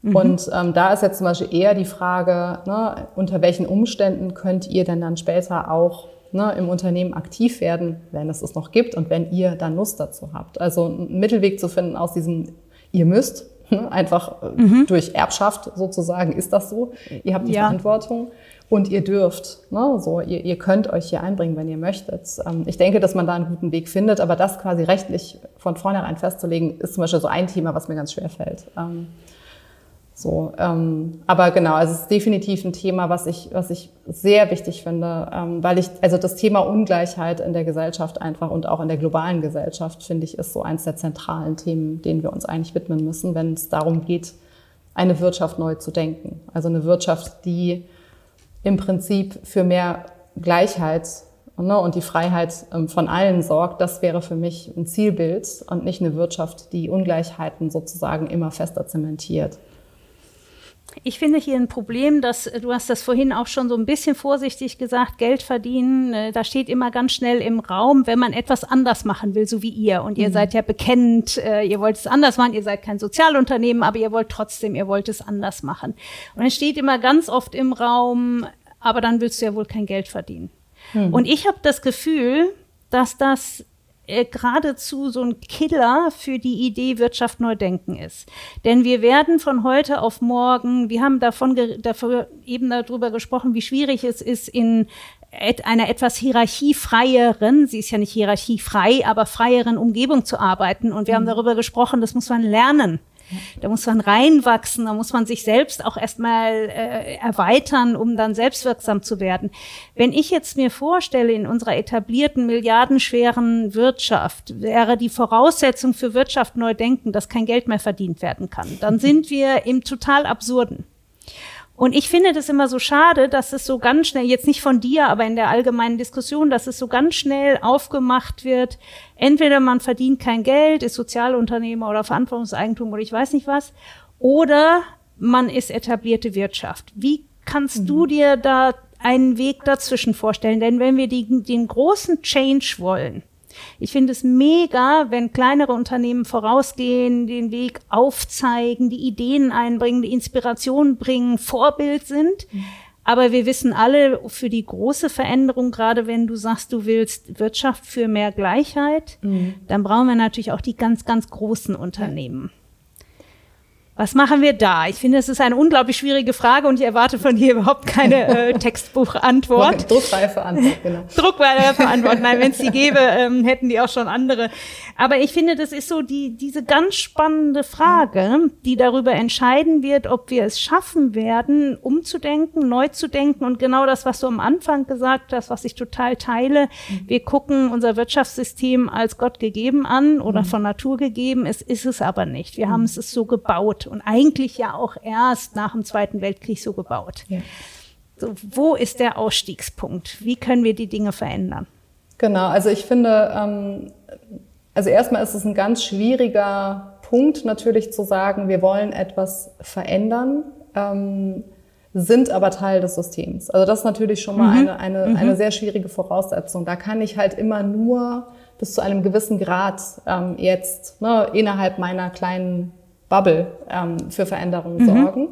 Mhm. Und ähm, da ist jetzt zum Beispiel eher die Frage, ne, unter welchen Umständen könnt ihr denn dann später auch ne, im Unternehmen aktiv werden, wenn es es noch gibt und wenn ihr dann Lust dazu habt. Also einen Mittelweg zu finden aus diesem, ihr müsst, ne, einfach äh, mhm. durch Erbschaft sozusagen ist das so. Ihr habt die ja. Verantwortung und ihr dürft. Ne? So, ihr, ihr könnt euch hier einbringen, wenn ihr möchtet. Ähm, ich denke, dass man da einen guten Weg findet, aber das quasi rechtlich von vornherein festzulegen, ist zum Beispiel so ein Thema, was mir ganz schwer fällt. Ähm, so, ähm, aber genau, also es ist definitiv ein Thema, was ich, was ich sehr wichtig finde, weil ich, also das Thema Ungleichheit in der Gesellschaft einfach und auch in der globalen Gesellschaft, finde ich, ist so eins der zentralen Themen, denen wir uns eigentlich widmen müssen, wenn es darum geht, eine Wirtschaft neu zu denken. Also eine Wirtschaft, die im Prinzip für mehr Gleichheit ne, und die Freiheit ähm, von allen sorgt, das wäre für mich ein Zielbild und nicht eine Wirtschaft, die Ungleichheiten sozusagen immer fester zementiert. Ich finde hier ein Problem, dass du hast das vorhin auch schon so ein bisschen vorsichtig gesagt, Geld verdienen, äh, da steht immer ganz schnell im Raum, wenn man etwas anders machen will, so wie ihr. Und ihr mhm. seid ja bekennt, äh, ihr wollt es anders machen, ihr seid kein Sozialunternehmen, aber ihr wollt trotzdem, ihr wollt es anders machen. Und es steht immer ganz oft im Raum, aber dann willst du ja wohl kein Geld verdienen. Mhm. Und ich habe das Gefühl, dass das äh, geradezu so ein Killer für die Idee Wirtschaft neu denken ist. Denn wir werden von heute auf morgen, wir haben davon dafür eben darüber gesprochen, wie schwierig es ist, in et einer etwas hierarchiefreieren, sie ist ja nicht hierarchiefrei, aber freieren Umgebung zu arbeiten. Und wir mhm. haben darüber gesprochen, das muss man lernen. Da muss man reinwachsen, da muss man sich selbst auch erstmal äh, erweitern, um dann selbstwirksam zu werden. Wenn ich jetzt mir vorstelle, in unserer etablierten, milliardenschweren Wirtschaft wäre die Voraussetzung für Wirtschaft neu denken, dass kein Geld mehr verdient werden kann, dann sind wir im total absurden. Und ich finde das immer so schade, dass es so ganz schnell, jetzt nicht von dir, aber in der allgemeinen Diskussion, dass es so ganz schnell aufgemacht wird. Entweder man verdient kein Geld, ist Sozialunternehmer oder Verantwortungseigentum oder ich weiß nicht was, oder man ist etablierte Wirtschaft. Wie kannst mhm. du dir da einen Weg dazwischen vorstellen? Denn wenn wir die, den großen Change wollen, ich finde es mega, wenn kleinere Unternehmen vorausgehen, den Weg aufzeigen, die Ideen einbringen, die Inspiration bringen, Vorbild sind. Aber wir wissen alle, für die große Veränderung, gerade wenn du sagst, du willst Wirtschaft für mehr Gleichheit, mhm. dann brauchen wir natürlich auch die ganz, ganz großen Unternehmen. Ja. Was machen wir da? Ich finde, es ist eine unglaublich schwierige Frage und ich erwarte von dir überhaupt keine äh, Textbuchantwort. Druckreife Antwort, genau. Druckreife Antwort. Nein, wenn es die gäbe, ähm, hätten die auch schon andere. Aber ich finde, das ist so die, diese ganz spannende Frage, die darüber entscheiden wird, ob wir es schaffen werden, umzudenken, neu zu denken und genau das, was du am Anfang gesagt hast, was ich total teile. Wir gucken unser Wirtschaftssystem als Gott gegeben an oder mhm. von Natur gegeben. Es ist es aber nicht. Wir haben es so gebaut und eigentlich ja auch erst nach dem Zweiten Weltkrieg so gebaut. Ja. So, wo ist der Ausstiegspunkt? Wie können wir die Dinge verändern? Genau, also ich finde, ähm, also erstmal ist es ein ganz schwieriger Punkt natürlich zu sagen, wir wollen etwas verändern, ähm, sind aber Teil des Systems. Also das ist natürlich schon mal mhm. eine, eine, mhm. eine sehr schwierige Voraussetzung. Da kann ich halt immer nur bis zu einem gewissen Grad ähm, jetzt ne, innerhalb meiner kleinen Bubble ähm, für Veränderungen mhm. sorgen.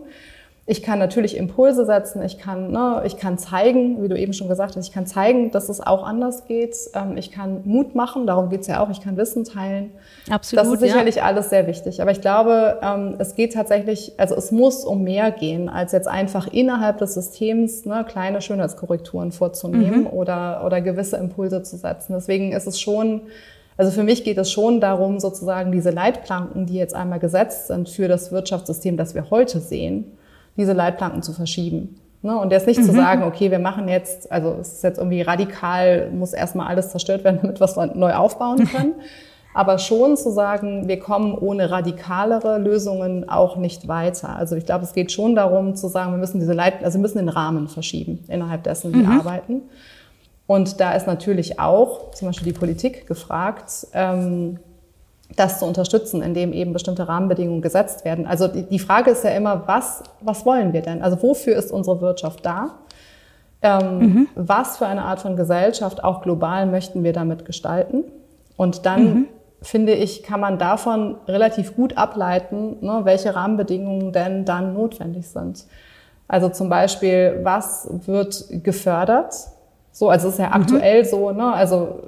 Ich kann natürlich Impulse setzen, ich kann, ne, ich kann zeigen, wie du eben schon gesagt hast, ich kann zeigen, dass es auch anders geht. Ähm, ich kann Mut machen, darum geht's ja auch, ich kann Wissen teilen. Absolut. Das ist sicherlich ja. alles sehr wichtig. Aber ich glaube, ähm, es geht tatsächlich, also es muss um mehr gehen, als jetzt einfach innerhalb des Systems ne, kleine Schönheitskorrekturen vorzunehmen mhm. oder, oder gewisse Impulse zu setzen. Deswegen ist es schon also für mich geht es schon darum, sozusagen diese Leitplanken, die jetzt einmal gesetzt sind für das Wirtschaftssystem, das wir heute sehen, diese Leitplanken zu verschieben. Ne? Und jetzt nicht mhm. zu sagen, okay, wir machen jetzt, also es ist jetzt irgendwie radikal, muss erstmal alles zerstört werden, damit wir es neu aufbauen können. Aber schon zu sagen, wir kommen ohne radikalere Lösungen auch nicht weiter. Also ich glaube, es geht schon darum zu sagen, wir müssen diese Leit also wir müssen den Rahmen verschieben, innerhalb dessen wir mhm. arbeiten. Und da ist natürlich auch zum Beispiel die Politik gefragt, ähm, das zu unterstützen, indem eben bestimmte Rahmenbedingungen gesetzt werden. Also die, Frage ist ja immer, was, was wollen wir denn? Also wofür ist unsere Wirtschaft da? Ähm, mhm. Was für eine Art von Gesellschaft, auch global, möchten wir damit gestalten? Und dann, mhm. finde ich, kann man davon relativ gut ableiten, ne, welche Rahmenbedingungen denn dann notwendig sind. Also zum Beispiel, was wird gefördert? So, also es ist ja mhm. aktuell so, ne? Also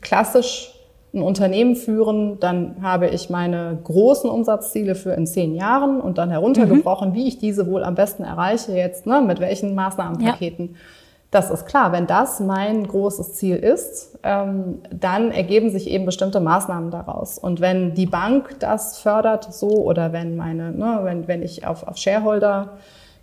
klassisch ein Unternehmen führen, dann habe ich meine großen Umsatzziele für in zehn Jahren und dann heruntergebrochen, mhm. wie ich diese wohl am besten erreiche jetzt, ne? mit welchen Maßnahmenpaketen. Ja. Das ist klar, wenn das mein großes Ziel ist, ähm, dann ergeben sich eben bestimmte Maßnahmen daraus. Und wenn die Bank das fördert so oder wenn meine, ne, wenn, wenn ich auf, auf Shareholder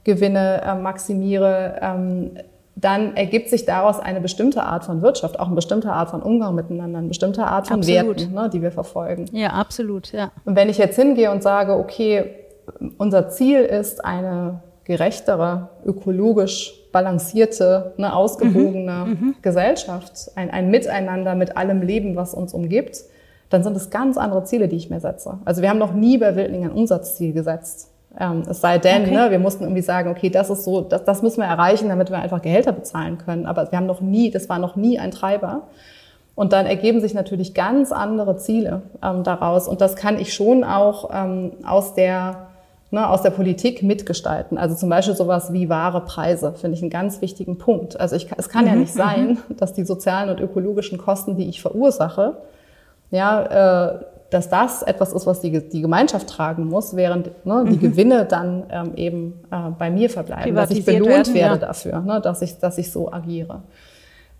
Gewinne äh, maximiere, ähm, dann ergibt sich daraus eine bestimmte Art von Wirtschaft, auch eine bestimmte Art von Umgang miteinander, eine bestimmte Art von absolut. Werten, ne, die wir verfolgen. Ja, absolut, ja. Und wenn ich jetzt hingehe und sage, okay, unser Ziel ist eine gerechtere, ökologisch balancierte, ne, ausgewogene mhm. mhm. Gesellschaft, ein, ein Miteinander mit allem Leben, was uns umgibt, dann sind es ganz andere Ziele, die ich mir setze. Also wir haben noch nie bei Wildling ein Umsatzziel gesetzt. Ähm, es sei denn, okay. ne, wir mussten irgendwie sagen, okay, das ist so, das, das müssen wir erreichen, damit wir einfach Gehälter bezahlen können. Aber wir haben noch nie, das war noch nie ein Treiber. Und dann ergeben sich natürlich ganz andere Ziele ähm, daraus. Und das kann ich schon auch ähm, aus der ne, aus der Politik mitgestalten. Also zum Beispiel sowas wie wahre Preise finde ich einen ganz wichtigen Punkt. Also ich, es kann mhm, ja nicht sein, mhm. dass die sozialen und ökologischen Kosten, die ich verursache, ja, äh, dass das etwas ist, was die, die Gemeinschaft tragen muss, während ne, die mhm. Gewinne dann ähm, eben äh, bei mir verbleiben, dass ich belohnt werden, werde ja. dafür, ne, dass, ich, dass ich so agiere.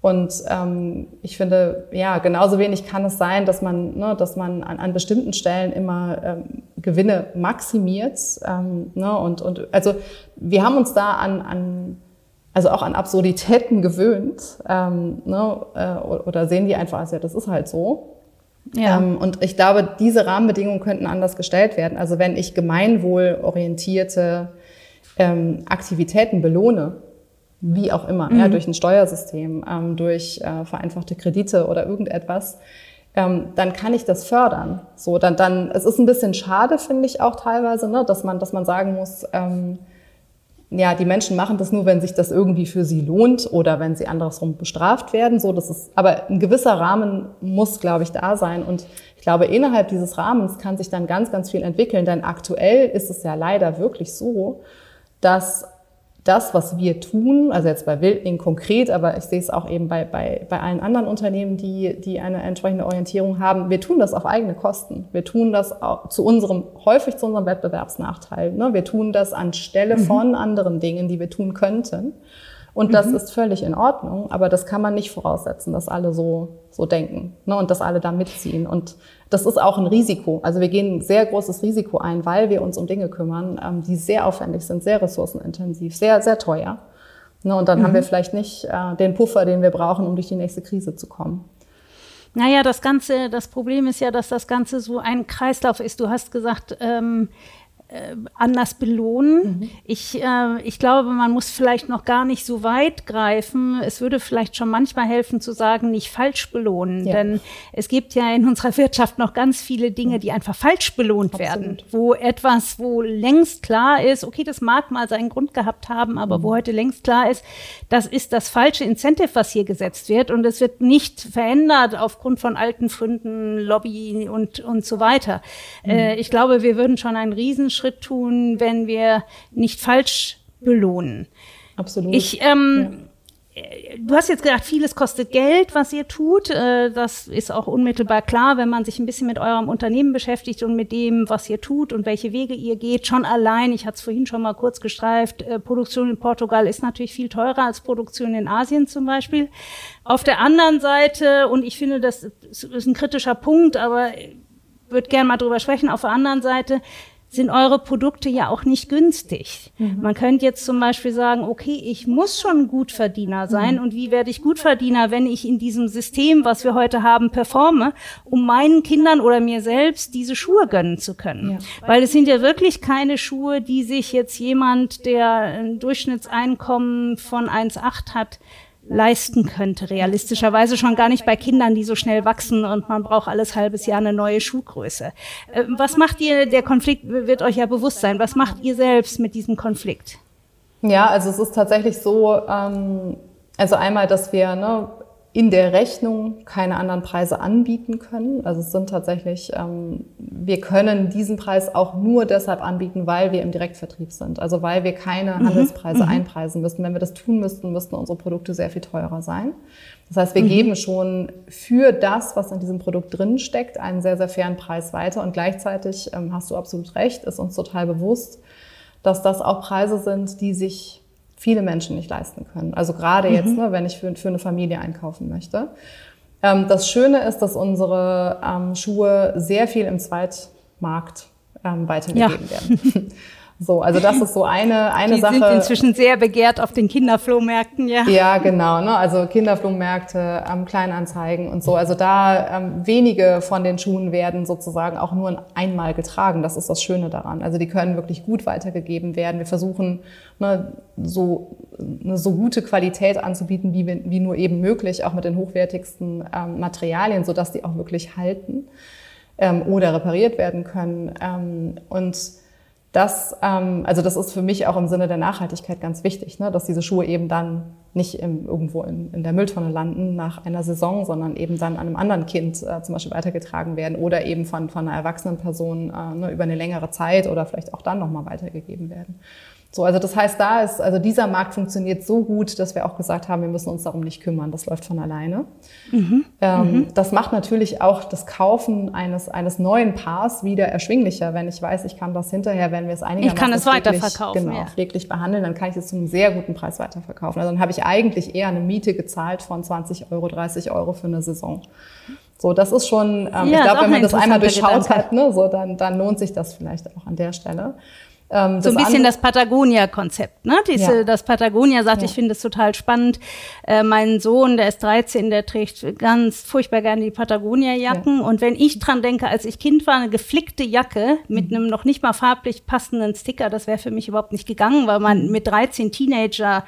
Und ähm, ich finde, ja, genauso wenig kann es sein, dass man, ne, dass man an, an bestimmten Stellen immer ähm, Gewinne maximiert. Ähm, ne, und, und also wir haben uns da an, an also auch an Absurditäten gewöhnt ähm, ne, äh, oder sehen die einfach als ja, das ist halt so. Ja. Ähm, und ich glaube, diese Rahmenbedingungen könnten anders gestellt werden. Also wenn ich gemeinwohlorientierte ähm, Aktivitäten belohne, wie auch immer, mhm. ja, durch ein Steuersystem, ähm, durch äh, vereinfachte Kredite oder irgendetwas, ähm, dann kann ich das fördern. So, dann, dann, es ist ein bisschen schade, finde ich auch teilweise, ne, dass man, dass man sagen muss, ähm, ja, die Menschen machen das nur, wenn sich das irgendwie für sie lohnt oder wenn sie andersrum bestraft werden. So, das ist, aber ein gewisser Rahmen muss, glaube ich, da sein. Und ich glaube, innerhalb dieses Rahmens kann sich dann ganz, ganz viel entwickeln. Denn aktuell ist es ja leider wirklich so, dass das, was wir tun, also jetzt bei Wildling konkret, aber ich sehe es auch eben bei, bei, bei allen anderen Unternehmen, die, die eine entsprechende Orientierung haben, wir tun das auf eigene Kosten. Wir tun das auch zu unserem, häufig zu unserem Wettbewerbsnachteil. Ne? Wir tun das anstelle mhm. von anderen Dingen, die wir tun könnten. Und das mhm. ist völlig in Ordnung, aber das kann man nicht voraussetzen, dass alle so, so denken ne, und dass alle da mitziehen. Und das ist auch ein Risiko. Also wir gehen ein sehr großes Risiko ein, weil wir uns um Dinge kümmern, ähm, die sehr aufwendig sind, sehr ressourcenintensiv, sehr, sehr teuer. Ne, und dann mhm. haben wir vielleicht nicht äh, den Puffer, den wir brauchen, um durch die nächste Krise zu kommen. Naja, das Ganze, das Problem ist ja, dass das Ganze so ein Kreislauf ist. Du hast gesagt, ähm, äh, anders belohnen. Mhm. Ich, äh, ich glaube, man muss vielleicht noch gar nicht so weit greifen. Es würde vielleicht schon manchmal helfen zu sagen, nicht falsch belohnen. Ja. Denn es gibt ja in unserer Wirtschaft noch ganz viele Dinge, die einfach falsch belohnt Absolut. werden. Wo etwas, wo längst klar ist, okay, das mag mal seinen Grund gehabt haben, aber mhm. wo heute längst klar ist, das ist das falsche Incentive, was hier gesetzt wird. Und es wird nicht verändert aufgrund von alten Gründen, Lobby und, und so weiter. Mhm. Äh, ich glaube, wir würden schon einen Riesenschritt Schritt tun, wenn wir nicht falsch belohnen. Absolut. Ich, ähm, ja. Du hast jetzt gesagt, vieles kostet Geld, was ihr tut. Äh, das ist auch unmittelbar klar, wenn man sich ein bisschen mit eurem Unternehmen beschäftigt und mit dem, was ihr tut und welche Wege ihr geht. Schon allein, ich hatte es vorhin schon mal kurz gestreift, äh, Produktion in Portugal ist natürlich viel teurer als Produktion in Asien zum Beispiel. Auf der anderen Seite, und ich finde, das ist ein kritischer Punkt, aber würde gerne mal drüber sprechen, auf der anderen Seite, sind eure Produkte ja auch nicht günstig. Mhm. Man könnte jetzt zum Beispiel sagen, okay, ich muss schon Gutverdiener sein. Mhm. Und wie werde ich Gutverdiener, wenn ich in diesem System, was wir heute haben, performe, um meinen Kindern oder mir selbst diese Schuhe gönnen zu können? Ja. Weil es sind ja wirklich keine Schuhe, die sich jetzt jemand, der ein Durchschnittseinkommen von 1,8 hat, leisten könnte, realistischerweise schon gar nicht bei Kindern, die so schnell wachsen und man braucht alles halbes Jahr eine neue Schuhgröße. Äh, was macht ihr, der Konflikt wird euch ja bewusst sein, was macht ihr selbst mit diesem Konflikt? Ja, also es ist tatsächlich so, ähm, also einmal, dass wir ne, in der Rechnung keine anderen Preise anbieten können. Also es sind tatsächlich, ähm, wir können diesen Preis auch nur deshalb anbieten, weil wir im Direktvertrieb sind. Also weil wir keine mhm. Handelspreise mhm. einpreisen müssten. Wenn wir das tun müssten, müssten unsere Produkte sehr viel teurer sein. Das heißt, wir mhm. geben schon für das, was in diesem Produkt drin steckt, einen sehr, sehr fairen Preis weiter. Und gleichzeitig ähm, hast du absolut recht, ist uns total bewusst, dass das auch Preise sind, die sich viele Menschen nicht leisten können. Also gerade mhm. jetzt, ne, wenn ich für, für eine Familie einkaufen möchte. Ähm, das Schöne ist, dass unsere ähm, Schuhe sehr viel im Zweitmarkt ähm, weitergegeben ja. werden. So, also das ist so eine, eine Die Sache. Die sind inzwischen sehr begehrt auf den Kinderflohmärkten, ja. Ja, genau. Ne? Also Kinderflohmärkte, ähm, Kleinanzeigen und so. Also da ähm, wenige von den Schuhen werden sozusagen auch nur einmal getragen. Das ist das Schöne daran. Also die können wirklich gut weitergegeben werden. Wir versuchen ne, so eine so gute Qualität anzubieten, wie, wie nur eben möglich, auch mit den hochwertigsten ähm, Materialien, sodass die auch wirklich halten ähm, oder repariert werden können. Ähm, und das, ähm, also das ist für mich auch im Sinne der Nachhaltigkeit ganz wichtig, ne? dass diese Schuhe eben dann nicht im, irgendwo in, in der Mülltonne landen nach einer Saison, sondern eben dann an einem anderen Kind äh, zum Beispiel weitergetragen werden oder eben von, von einer erwachsenen Person äh, ne, über eine längere Zeit oder vielleicht auch dann nochmal weitergegeben werden. So, also das heißt, da ist, also dieser Markt funktioniert so gut, dass wir auch gesagt haben, wir müssen uns darum nicht kümmern. Das läuft von alleine. Mhm. Ähm, mhm. Das macht natürlich auch das Kaufen eines, eines neuen Paars wieder erschwinglicher, wenn ich weiß, ich kann das hinterher, wenn wir es einigermaßen ich kann es weiterverkaufen, genau, ja. pfleglich behandeln, dann kann ich es zu einem sehr guten Preis weiterverkaufen. Also dann habe ich eigentlich eher eine Miete gezahlt von 20 Euro, 30 Euro für eine Saison. So, das ist schon, ähm, ja, ich glaube, wenn man das einmal durchschaut hat, ne, so, dann, dann lohnt sich das vielleicht auch an der Stelle. Ähm, so ein bisschen das Patagonia-Konzept, ne? Diese, ja. Das Patagonia sagt, ja. ich finde es total spannend. Äh, mein Sohn, der ist 13, der trägt ganz furchtbar gerne die Patagonia-Jacken. Ja. Und wenn ich dran denke, als ich Kind war, eine geflickte Jacke mit mhm. einem noch nicht mal farblich passenden Sticker, das wäre für mich überhaupt nicht gegangen, weil man mhm. mit 13 Teenager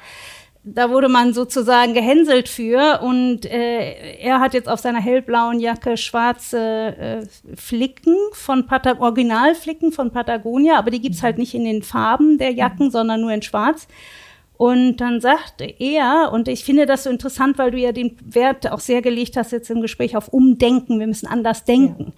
da wurde man sozusagen gehänselt für und äh, er hat jetzt auf seiner hellblauen Jacke schwarze äh, Flicken von Pata Originalflicken von Patagonia, aber die gibt's halt nicht in den Farben der Jacken, mhm. sondern nur in Schwarz. Und dann sagt er, und ich finde das so interessant, weil du ja den Wert auch sehr gelegt hast jetzt im Gespräch auf Umdenken, wir müssen anders denken. Ja.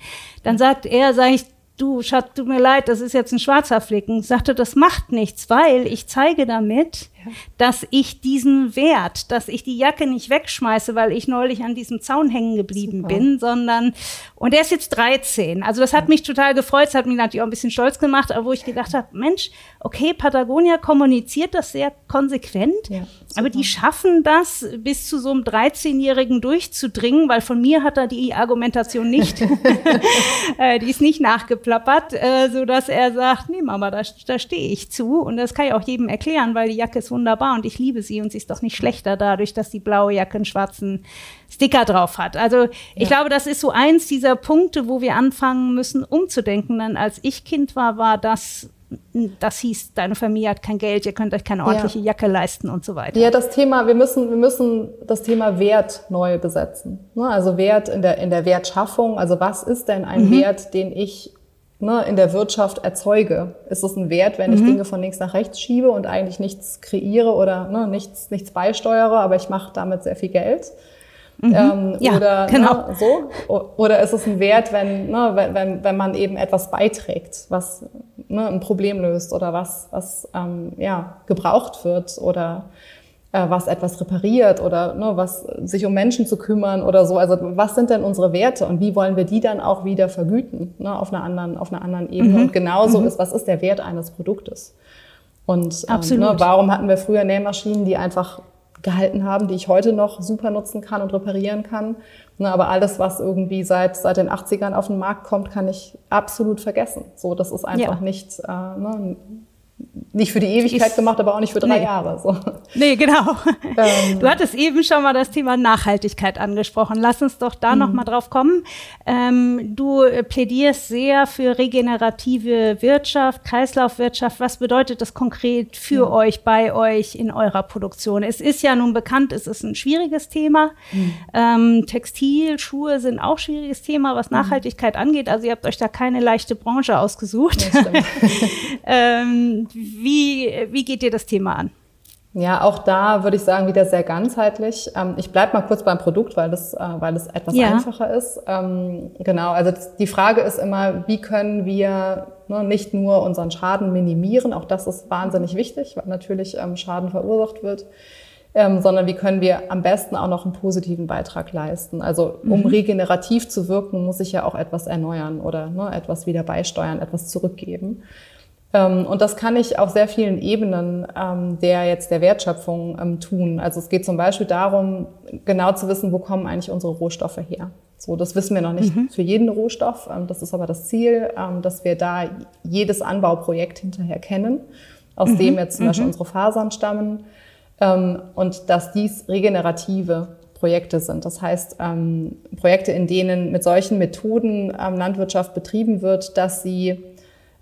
Dann sagt er, sage ich, du Schatz, tut mir leid, das ist jetzt ein schwarzer Flicken. Sagte, das macht nichts, weil ich zeige damit, ja. dass ich diesen Wert, dass ich die Jacke nicht wegschmeiße, weil ich neulich an diesem Zaun hängen geblieben Super. bin, sondern, und er ist jetzt 13. Also das hat ja. mich total gefreut, das hat mich natürlich auch ein bisschen stolz gemacht, aber wo ich gedacht habe, Mensch, okay, Patagonia kommuniziert das sehr konsequent, ja, aber die schaffen das, bis zu so einem 13-Jährigen durchzudringen, weil von mir hat er die Argumentation nicht, äh, die ist nicht nachgeplappert, äh, so dass er sagt, nee Mama, da, da stehe ich zu und das kann ich auch jedem erklären, weil die Jacke ist wunderbar und ich liebe sie und sie ist doch nicht schlechter dadurch, dass die blaue Jacke einen schwarzen Sticker drauf hat. Also ich ja. glaube, das ist so eins dieser Punkte, wo wir anfangen müssen, umzudenken. Denn als ich Kind war, war das das hieß, deine Familie hat kein Geld, ihr könnt euch keine ordentliche ja. Jacke leisten und so weiter. Ja, das Thema, wir müssen, wir müssen das Thema Wert neu besetzen. Ne? Also Wert in der, in der Wertschaffung. Also was ist denn ein mhm. Wert, den ich ne, in der Wirtschaft erzeuge? Ist es ein Wert, wenn ich mhm. Dinge von links nach rechts schiebe und eigentlich nichts kreiere oder ne, nichts, nichts beisteuere, aber ich mache damit sehr viel Geld? Mhm. Ähm, ja, oder ne, genau. Ne, so. Oder ist es ein Wert, wenn, ne, wenn, wenn man eben etwas beiträgt, was ne, ein Problem löst oder was, was ähm, ja, gebraucht wird oder was etwas repariert oder ne, was sich um Menschen zu kümmern oder so. Also was sind denn unsere Werte und wie wollen wir die dann auch wieder vergüten ne, auf einer anderen, auf einer anderen Ebene? Mhm. Und genauso mhm. ist, was ist der Wert eines Produktes? Und ähm, ne, warum hatten wir früher Nähmaschinen, die einfach gehalten haben, die ich heute noch super nutzen kann und reparieren kann. Ne, aber alles, was irgendwie seit, seit den 80ern auf den Markt kommt, kann ich absolut vergessen. So, das ist einfach ja. nicht, äh, ne, nicht für die Ewigkeit gemacht, aber auch nicht für drei nee. Jahre. So. Nee, genau. Ähm. Du hattest eben schon mal das Thema Nachhaltigkeit angesprochen. Lass uns doch da mhm. noch mal drauf kommen. Ähm, du plädierst sehr für regenerative Wirtschaft, Kreislaufwirtschaft. Was bedeutet das konkret für mhm. euch, bei euch in eurer Produktion? Es ist ja nun bekannt, es ist ein schwieriges Thema. Mhm. Ähm, Textil, Schuhe sind auch schwieriges Thema, was mhm. Nachhaltigkeit angeht. Also ihr habt euch da keine leichte Branche ausgesucht. Ja, wie, wie geht ihr das Thema an? Ja, auch da würde ich sagen, wieder sehr ganzheitlich. Ähm, ich bleibe mal kurz beim Produkt, weil das, äh, weil das etwas ja. einfacher ist. Ähm, genau, also die Frage ist immer, wie können wir ne, nicht nur unseren Schaden minimieren, auch das ist wahnsinnig wichtig, weil natürlich ähm, Schaden verursacht wird, sondern wie können wir am besten auch noch einen positiven Beitrag leisten. Also um mhm. regenerativ zu wirken, muss ich ja auch etwas erneuern oder ne, etwas wieder beisteuern, etwas zurückgeben. Ähm, und das kann ich auf sehr vielen Ebenen ähm, der jetzt der Wertschöpfung ähm, tun. Also es geht zum Beispiel darum, genau zu wissen, wo kommen eigentlich unsere Rohstoffe her. So, das wissen wir noch nicht mhm. für jeden Rohstoff. Das ist aber das Ziel, dass wir da jedes Anbauprojekt hinterher kennen, aus mhm. dem jetzt zum Beispiel mhm. unsere Fasern stammen. Und dass dies regenerative Projekte sind. Das heißt, Projekte, in denen mit solchen Methoden Landwirtschaft betrieben wird, dass sie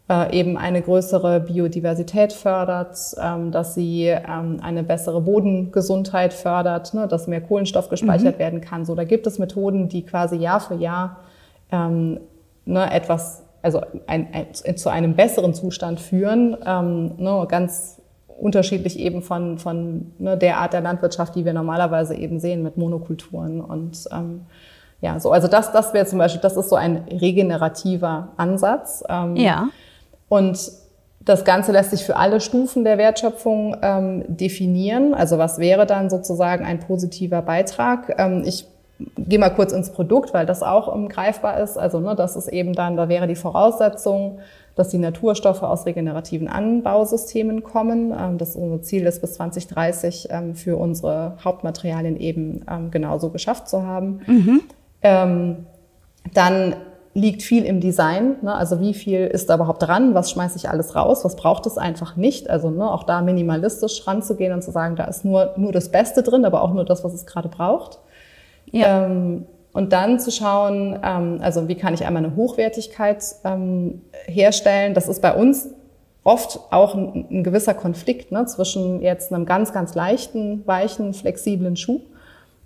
äh, eben eine größere Biodiversität fördert, ähm, dass sie ähm, eine bessere Bodengesundheit fördert, ne, dass mehr Kohlenstoff gespeichert mhm. werden kann. So, da gibt es Methoden, die quasi Jahr für Jahr ähm, ne, etwas, also ein, ein, zu einem besseren Zustand führen, ne, ganz unterschiedlich eben von, von ne, der Art der Landwirtschaft, die wir normalerweise eben sehen mit Monokulturen und ja, so, also das, das wäre zum Beispiel, das ist so ein regenerativer Ansatz. Ja. Und Das Ganze lässt sich für alle Stufen der Wertschöpfung ähm, definieren. Also was wäre dann sozusagen ein positiver Beitrag? Ähm, ich gehe mal kurz ins Produkt, weil das auch um, greifbar ist. Also ne, das ist eben dann, da wäre die Voraussetzung, dass die Naturstoffe aus regenerativen Anbausystemen kommen. Ähm, das unser Ziel ist, bis 2030 ähm, für unsere Hauptmaterialien eben ähm, genauso geschafft zu haben. Mhm. Ähm, dann liegt viel im Design. Ne? Also wie viel ist da überhaupt dran? Was schmeiße ich alles raus? Was braucht es einfach nicht? Also ne, auch da minimalistisch ranzugehen und zu sagen, da ist nur, nur das Beste drin, aber auch nur das, was es gerade braucht. Ja. Ähm, und dann zu schauen, ähm, also wie kann ich einmal eine Hochwertigkeit ähm, herstellen? Das ist bei uns oft auch ein, ein gewisser Konflikt ne, zwischen jetzt einem ganz, ganz leichten, weichen, flexiblen Schuh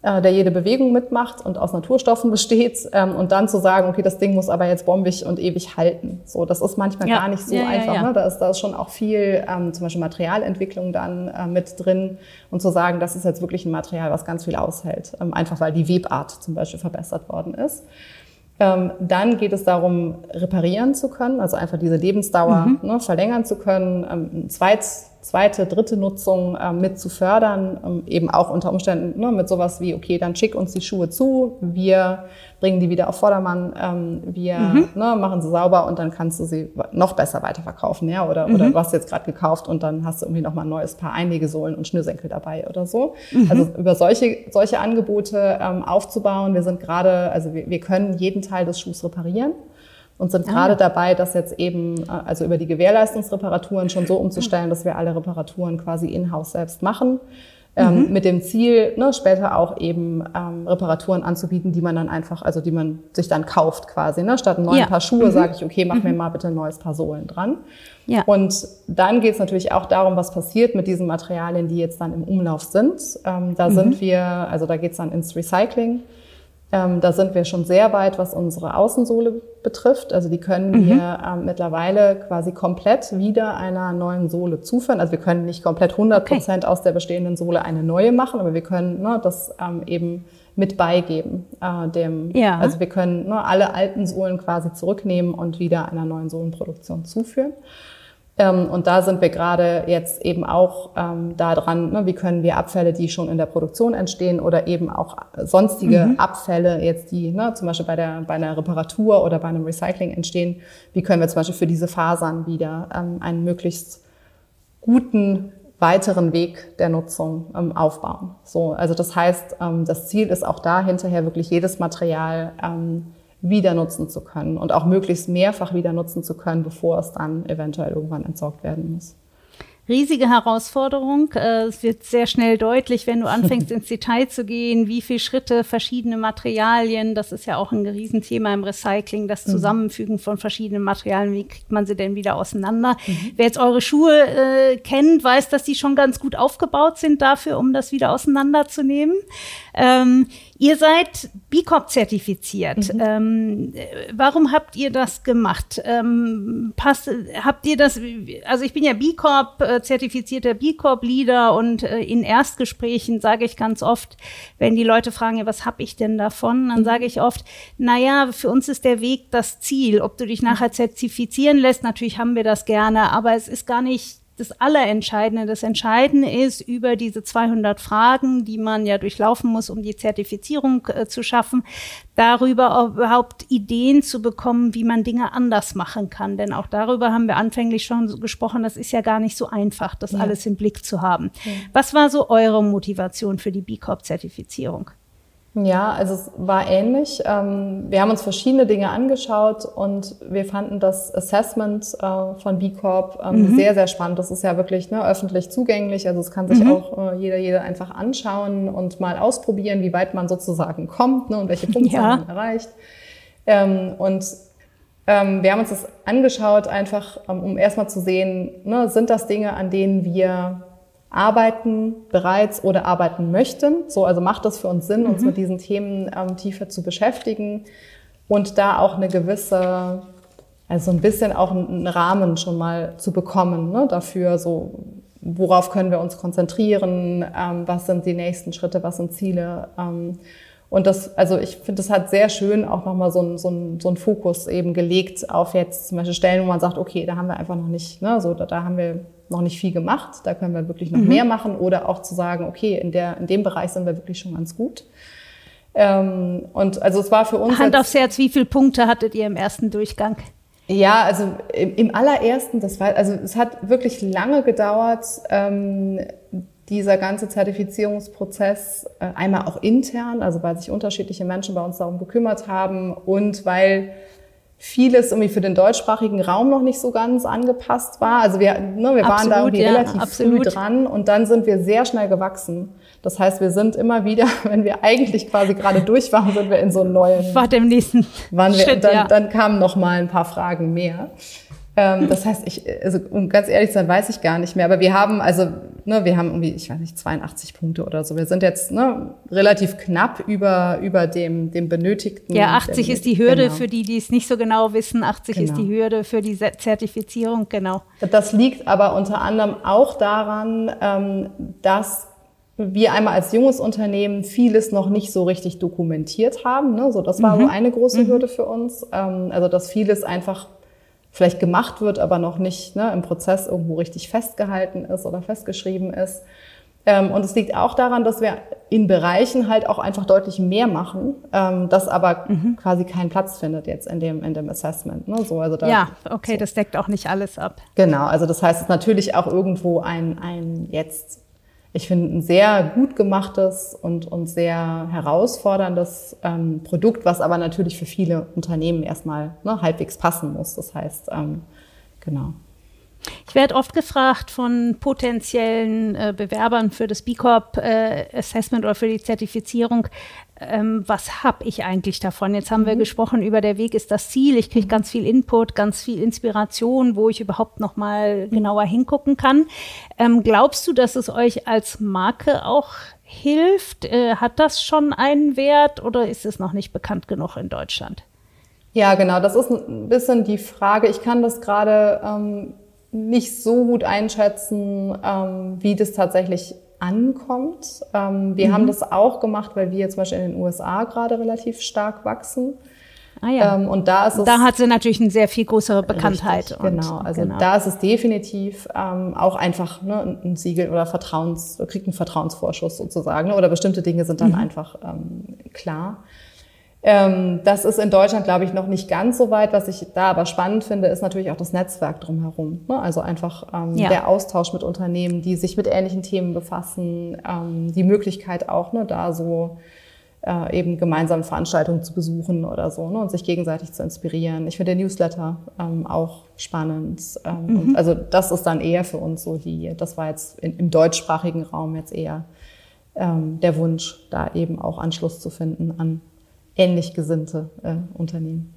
äh, der jede Bewegung mitmacht und aus Naturstoffen besteht ähm, und dann zu sagen, okay, das Ding muss aber jetzt bombig und ewig halten. So, das ist manchmal ja. gar nicht so ja, einfach. Ja, ne? Da, ist, da ist schon auch viel, ähm, zum Beispiel Materialentwicklung dann äh, mit drin und zu sagen, das ist jetzt wirklich ein Material, was ganz viel aushält, ähm, einfach weil die Webart zum Beispiel verbessert worden ist. Ähm, dann geht es darum, reparieren zu können, also einfach diese Lebensdauer mhm. ne, verlängern zu können. Ähm, ein zweites zweite, dritte Nutzung äh, mit zu fördern, ähm, eben auch unter Umständen ne, mit sowas wie, okay, dann schick uns die Schuhe zu, wir bringen die wieder auf Vordermann, ähm, wir mhm. ne, machen sie sauber und dann kannst du sie noch besser weiterverkaufen, ja, oder, mhm. oder du hast jetzt gerade gekauft und dann hast du irgendwie noch mal ein neues Paar Einlegesohlen und Schnürsenkel dabei oder so. Mhm. Also über solche, solche Angebote ähm, aufzubauen, wir sind gerade, also wir, wir können jeden Teil des Schuhs reparieren und sind ah. gerade dabei, das jetzt eben, äh, also über die Gewährleistungsreparaturen schon so umzustellen, dass wir alle Reparaturen quasi in-house selbst machen. Ähm, mhm. mit dem Ziel, ne, später auch eben ähm, Reparaturen anzubieten, die man dann einfach, also die man sich dann kauft quasi. Ne? Statt ein neues ja. Paar Schuhe mhm. sage ich, okay, mach mhm. mir mal bitte ein neues Paar Sohlen dran. Ja. Und dann geht es natürlich auch darum, was passiert mit diesen Materialien, die jetzt dann im Umlauf sind. Ähm, da sind mhm. wir, also da geht es dann ins Recycling. Ähm, da sind wir schon sehr weit, was unsere Außensohle betrifft. Also die können mhm. wir ähm, mittlerweile quasi komplett wieder einer neuen Sohle zuführen. Also wir können nicht komplett 100 Prozent okay. aus der bestehenden Sohle eine neue machen, aber wir können ne, das ähm, eben mit beigeben. Äh, dem, ja. Also wir können ne, alle alten Sohlen quasi zurücknehmen und wieder einer neuen Sohlenproduktion zuführen. Ähm, und da sind wir gerade jetzt eben auch ähm, da dran, ne, wie können wir Abfälle, die schon in der Produktion entstehen oder eben auch sonstige mhm. Abfälle, jetzt die ne, zum Beispiel bei, der, bei einer Reparatur oder bei einem Recycling entstehen, wie können wir zum Beispiel für diese Fasern wieder ähm, einen möglichst guten weiteren Weg der Nutzung ähm, aufbauen. So, also das heißt, ähm, das Ziel ist auch da hinterher wirklich jedes Material ähm, wieder nutzen zu können und auch möglichst mehrfach wieder nutzen zu können, bevor es dann eventuell irgendwann entsorgt werden muss riesige Herausforderung. Äh, es wird sehr schnell deutlich, wenn du anfängst ins Detail zu gehen, wie viele Schritte, verschiedene Materialien, das ist ja auch ein Riesenthema im Recycling, das mhm. Zusammenfügen von verschiedenen Materialien, wie kriegt man sie denn wieder auseinander? Mhm. Wer jetzt eure Schuhe äh, kennt, weiß, dass die schon ganz gut aufgebaut sind dafür, um das wieder auseinanderzunehmen. Ähm, ihr seid B Corp zertifiziert. Mhm. Ähm, warum habt ihr das gemacht? Ähm, passt, habt ihr das, also ich bin ja B Corp äh, zertifizierter B Corp Leader und äh, in Erstgesprächen sage ich ganz oft, wenn die Leute fragen, ja, was habe ich denn davon, dann mhm. sage ich oft, naja, für uns ist der Weg das Ziel. Ob du dich nachher zertifizieren lässt, natürlich haben wir das gerne, aber es ist gar nicht das Allerentscheidende. Das Entscheidende ist über diese 200 Fragen, die man ja durchlaufen muss, um die Zertifizierung äh, zu schaffen, darüber überhaupt Ideen zu bekommen, wie man Dinge anders machen kann. Denn auch darüber haben wir anfänglich schon gesprochen. Das ist ja gar nicht so einfach, das ja. alles im Blick zu haben. Ja. Was war so eure Motivation für die B Corp-Zertifizierung? Ja, also es war ähnlich. Ähm, wir haben uns verschiedene Dinge angeschaut und wir fanden das Assessment äh, von B Corp ähm, mhm. sehr, sehr spannend. Das ist ja wirklich ne, öffentlich zugänglich. Also es kann sich mhm. auch äh, jeder, jeder einfach anschauen und mal ausprobieren, wie weit man sozusagen kommt ne, und welche Punkte ja. man erreicht. Ähm, und wir haben uns das angeschaut, einfach um erstmal zu sehen, ne, sind das Dinge, an denen wir arbeiten bereits oder arbeiten möchten. So, also macht es für uns Sinn, mhm. uns mit diesen Themen ähm, tiefer zu beschäftigen und da auch eine gewisse, also ein bisschen auch einen Rahmen schon mal zu bekommen ne, dafür, so worauf können wir uns konzentrieren, ähm, was sind die nächsten Schritte, was sind Ziele. Ähm, Und das, also ich finde, das hat sehr schön auch nochmal so ein, so, ein, so ein Fokus eben gelegt auf jetzt zum Beispiel Stellen, wo man sagt, okay, da haben wir einfach noch nicht, ne, so, da, da haben wir noch nicht viel gemacht, da können wir wirklich noch mhm. mehr machen oder auch zu sagen, okay, in, der, in dem Bereich sind wir wirklich schon ganz gut. Ähm, und also es war für uns. Hand aufs Herz, wie viele Punkte hattet ihr im ersten Durchgang? Ja, also im, im allerersten, das war, also es hat wirklich lange gedauert, ähm, dieser ganze Zertifizierungsprozess, äh, einmal auch intern, also weil sich unterschiedliche Menschen bei uns darum gekümmert haben und weil vieles irgendwie für den deutschsprachigen Raum noch nicht so ganz angepasst war. Also wir, ne, wir absolut, waren da irgendwie ja, relativ absolut. früh dran und dann sind wir sehr schnell gewachsen. Das heißt, wir sind immer wieder, wenn wir eigentlich quasi gerade durch waren, sind wir in so einem neuen. War dem nächsten. Waren wir, Schritt, dann, ja. dann kamen noch mal ein paar Fragen mehr. Ähm, das heißt, ich, also, um ganz ehrlich zu sein, weiß ich gar nicht mehr. Aber wir haben, also, ne, wir haben irgendwie, ich weiß nicht, 82 Punkte oder so. Wir sind jetzt ne, relativ knapp über, über dem, dem benötigten. Ja, 80 dem, ist die Hürde genau. für die, die es nicht so genau wissen. 80 genau. ist die Hürde für die Zertifizierung, genau. Das liegt aber unter anderem auch daran, ähm, dass wir einmal als junges Unternehmen vieles noch nicht so richtig dokumentiert haben. Ne? So, das war mhm. so eine große mhm. Hürde für uns. Ähm, also, dass vieles einfach vielleicht gemacht wird, aber noch nicht ne, im Prozess irgendwo richtig festgehalten ist oder festgeschrieben ist. Ähm, und es liegt auch daran, dass wir in Bereichen halt auch einfach deutlich mehr machen, ähm, das aber mhm. quasi keinen Platz findet jetzt in dem, in dem Assessment. Ne? So, also da, ja, okay, so. das deckt auch nicht alles ab. Genau, also das heißt, es ist natürlich auch irgendwo ein, ein jetzt ich finde, ein sehr gut gemachtes und, und sehr herausforderndes ähm, Produkt, was aber natürlich für viele Unternehmen erstmal ne, halbwegs passen muss. Das heißt, ähm, genau. Ich werde oft gefragt von potenziellen äh, Bewerbern für das B Corp äh, Assessment oder für die Zertifizierung, ähm, was habe ich eigentlich davon? Jetzt haben mhm. wir gesprochen über der Weg ist das Ziel. Ich kriege ganz viel Input, ganz viel Inspiration, wo ich überhaupt noch mal mhm. genauer hingucken kann. Ähm, glaubst du, dass es euch als Marke auch hilft? Äh, hat das schon einen Wert oder ist es noch nicht bekannt genug in Deutschland? Ja, genau. Das ist ein bisschen die Frage. Ich kann das gerade ähm, nicht so gut einschätzen, ähm, wie das tatsächlich ankommt. Ähm, wir mhm. haben das auch gemacht, weil wir zum Beispiel in den USA gerade relativ stark wachsen. Ah ja. Ähm, und da ist es. Da hat sie natürlich eine sehr viel größere Bekanntheit. Richtig, genau. Also genau. da ist es definitiv ähm, auch einfach ne, ein Siegel oder Vertrauens, kriegt einen Vertrauensvorschuss sozusagen. Ne, oder bestimmte Dinge sind dann mhm. einfach ähm, klar. Ähm, das ist in Deutschland, glaube ich, noch nicht ganz so weit. Was ich da aber spannend finde, ist natürlich auch das Netzwerk drumherum. Ne? Also einfach ähm, ja. der Austausch mit Unternehmen, die sich mit ähnlichen Themen befassen, ähm, die Möglichkeit auch, ne, da so äh, eben gemeinsam Veranstaltungen zu besuchen oder so ne, und sich gegenseitig zu inspirieren. Ich finde der Newsletter ähm, auch spannend. Ähm, mhm. und also das ist dann eher für uns so die, das war jetzt in, im deutschsprachigen Raum jetzt eher ähm, der Wunsch, da eben auch Anschluss zu finden an ähnlich gesinnte äh, Unternehmen.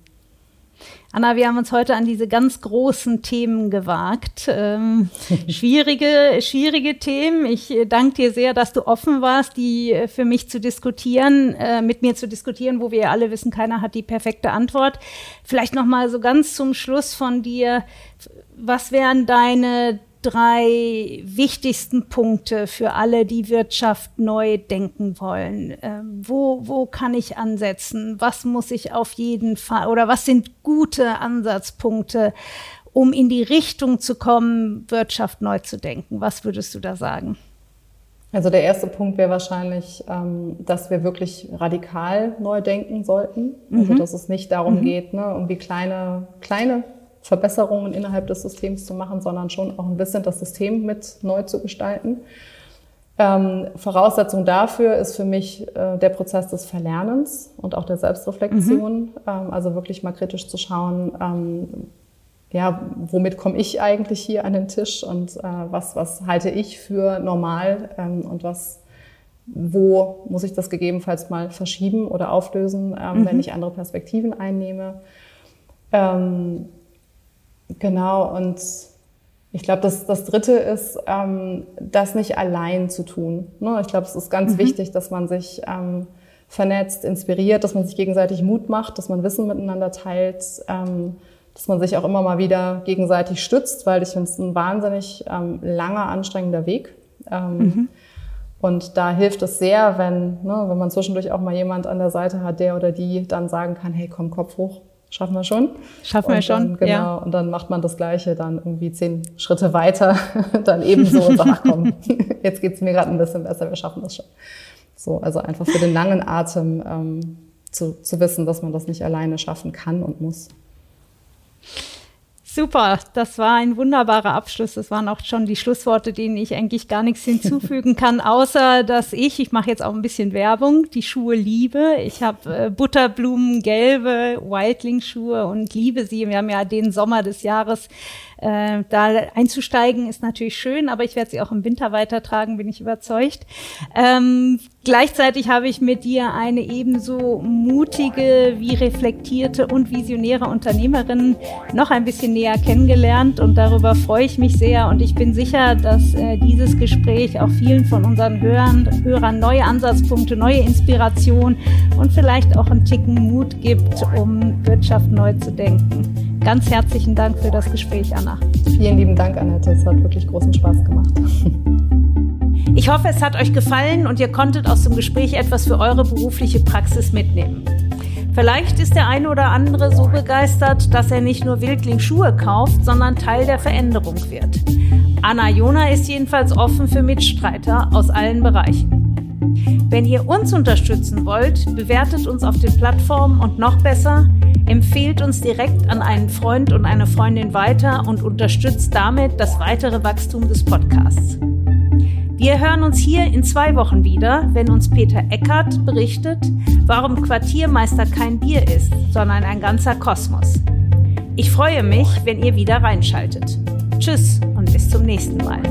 Anna, wir haben uns heute an diese ganz großen Themen gewagt. Ähm, schwierige, schwierige Themen. Ich äh, danke dir sehr, dass du offen warst, die äh, für mich zu diskutieren, äh, mit mir zu diskutieren, wo wir alle wissen, keiner hat die perfekte Antwort. Vielleicht noch mal so ganz zum Schluss von dir. Was wären deine drei wichtigsten Punkte für alle, die Wirtschaft neu denken wollen? Ähm, wo, wo kann ich ansetzen? Was muss ich auf jeden Fall oder was sind gute Ansatzpunkte, um in die Richtung zu kommen, Wirtschaft neu zu denken? Was würdest du da sagen? Also der erste Punkt wäre wahrscheinlich, ähm, dass wir wirklich radikal neu denken sollten. Also mhm. dass es nicht darum mhm. geht, ne, irgendwie kleine, kleine Verbesserungen innerhalb des Systems zu machen, sondern schon auch ein bisschen das System mit neu zu gestalten. Ähm, Voraussetzung dafür ist für mich äh, der Prozess des Verlernens und auch der Selbstreflexion. Mhm. Ähm, also wirklich mal kritisch zu schauen, ähm, ja, womit komme ich eigentlich hier an den Tisch und äh, was, was halte ich für normal ähm, und was, wo muss ich das gegebenenfalls mal verschieben oder auflösen, ähm, mhm. wenn ich andere Perspektiven einnehme. Ähm, Genau, und ich glaube, das, das Dritte ist, ähm, das nicht allein zu tun. Ne? Ich glaube, es ist ganz mhm. wichtig, dass man sich ähm, vernetzt, inspiriert, dass man sich gegenseitig Mut macht, dass man Wissen miteinander teilt, ähm, dass man sich auch immer mal wieder gegenseitig stützt, weil ich finde es ein wahnsinnig ähm, langer, anstrengender Weg. Ähm, mhm. Und da hilft es sehr, wenn, ne, wenn man zwischendurch auch mal jemand an der Seite hat, der oder die dann sagen kann, hey, komm, Kopf hoch, schaffen wir schon. Schaffen wir schon, dann, genau, ja. Und dann macht man das Gleiche dann irgendwie zehn Schritte weiter, dann ebenso und sagt, ach komm, jetzt geht's mir gerade ein bisschen besser, wir schaffen das schon. So, also einfach für den langen Atem ähm, zu, zu wissen, dass man das nicht alleine schaffen kann und muss. Super, das war ein wunderbarer Abschluss. Das waren auch schon die Schlussworte, denen ich eigentlich gar nichts hinzufügen kann, außer dass ich, ich mache jetzt auch ein bisschen Werbung, die Schuhe liebe. Ich habe äh, Butterblumengelbe Wildling-Schuhe und liebe sie. Wir haben ja den Sommer des Jahres äh, da einzusteigen ist natürlich schön, aber ich werde sie auch im Winter weitertragen, bin ich überzeugt. Ähm, gleichzeitig habe ich mit dir eine ebenso mutige wie reflektierte und visionäre Unternehmerin noch ein bisschen näher kennengelernt und darüber freue ich mich sehr und ich bin sicher, dass äh, dieses Gespräch auch vielen von unseren Hörern, Hörern neue Ansatzpunkte, neue Inspiration und vielleicht auch einen Ticken Mut gibt, um Wirtschaft neu zu denken. Ganz herzlichen Dank für das Gespräch, Anna. Vielen lieben Dank, Annette. Es hat wirklich großen Spaß gemacht. Ich hoffe, es hat euch gefallen und ihr konntet aus dem Gespräch etwas für eure berufliche Praxis mitnehmen. Vielleicht ist der eine oder andere so begeistert, dass er nicht nur Wildling Schuhe kauft, sondern Teil der Veränderung wird. Anna Jona ist jedenfalls offen für Mitstreiter aus allen Bereichen. Wenn ihr uns unterstützen wollt, bewertet uns auf den Plattformen und noch besser, empfehlt uns direkt an einen Freund und eine Freundin weiter und unterstützt damit das weitere Wachstum des Podcasts. Wir hören uns hier in zwei Wochen wieder, wenn uns Peter Eckert berichtet, warum Quartiermeister kein Bier ist, sondern ein ganzer Kosmos. Ich freue mich, wenn ihr wieder reinschaltet. Tschüss und bis zum nächsten Mal.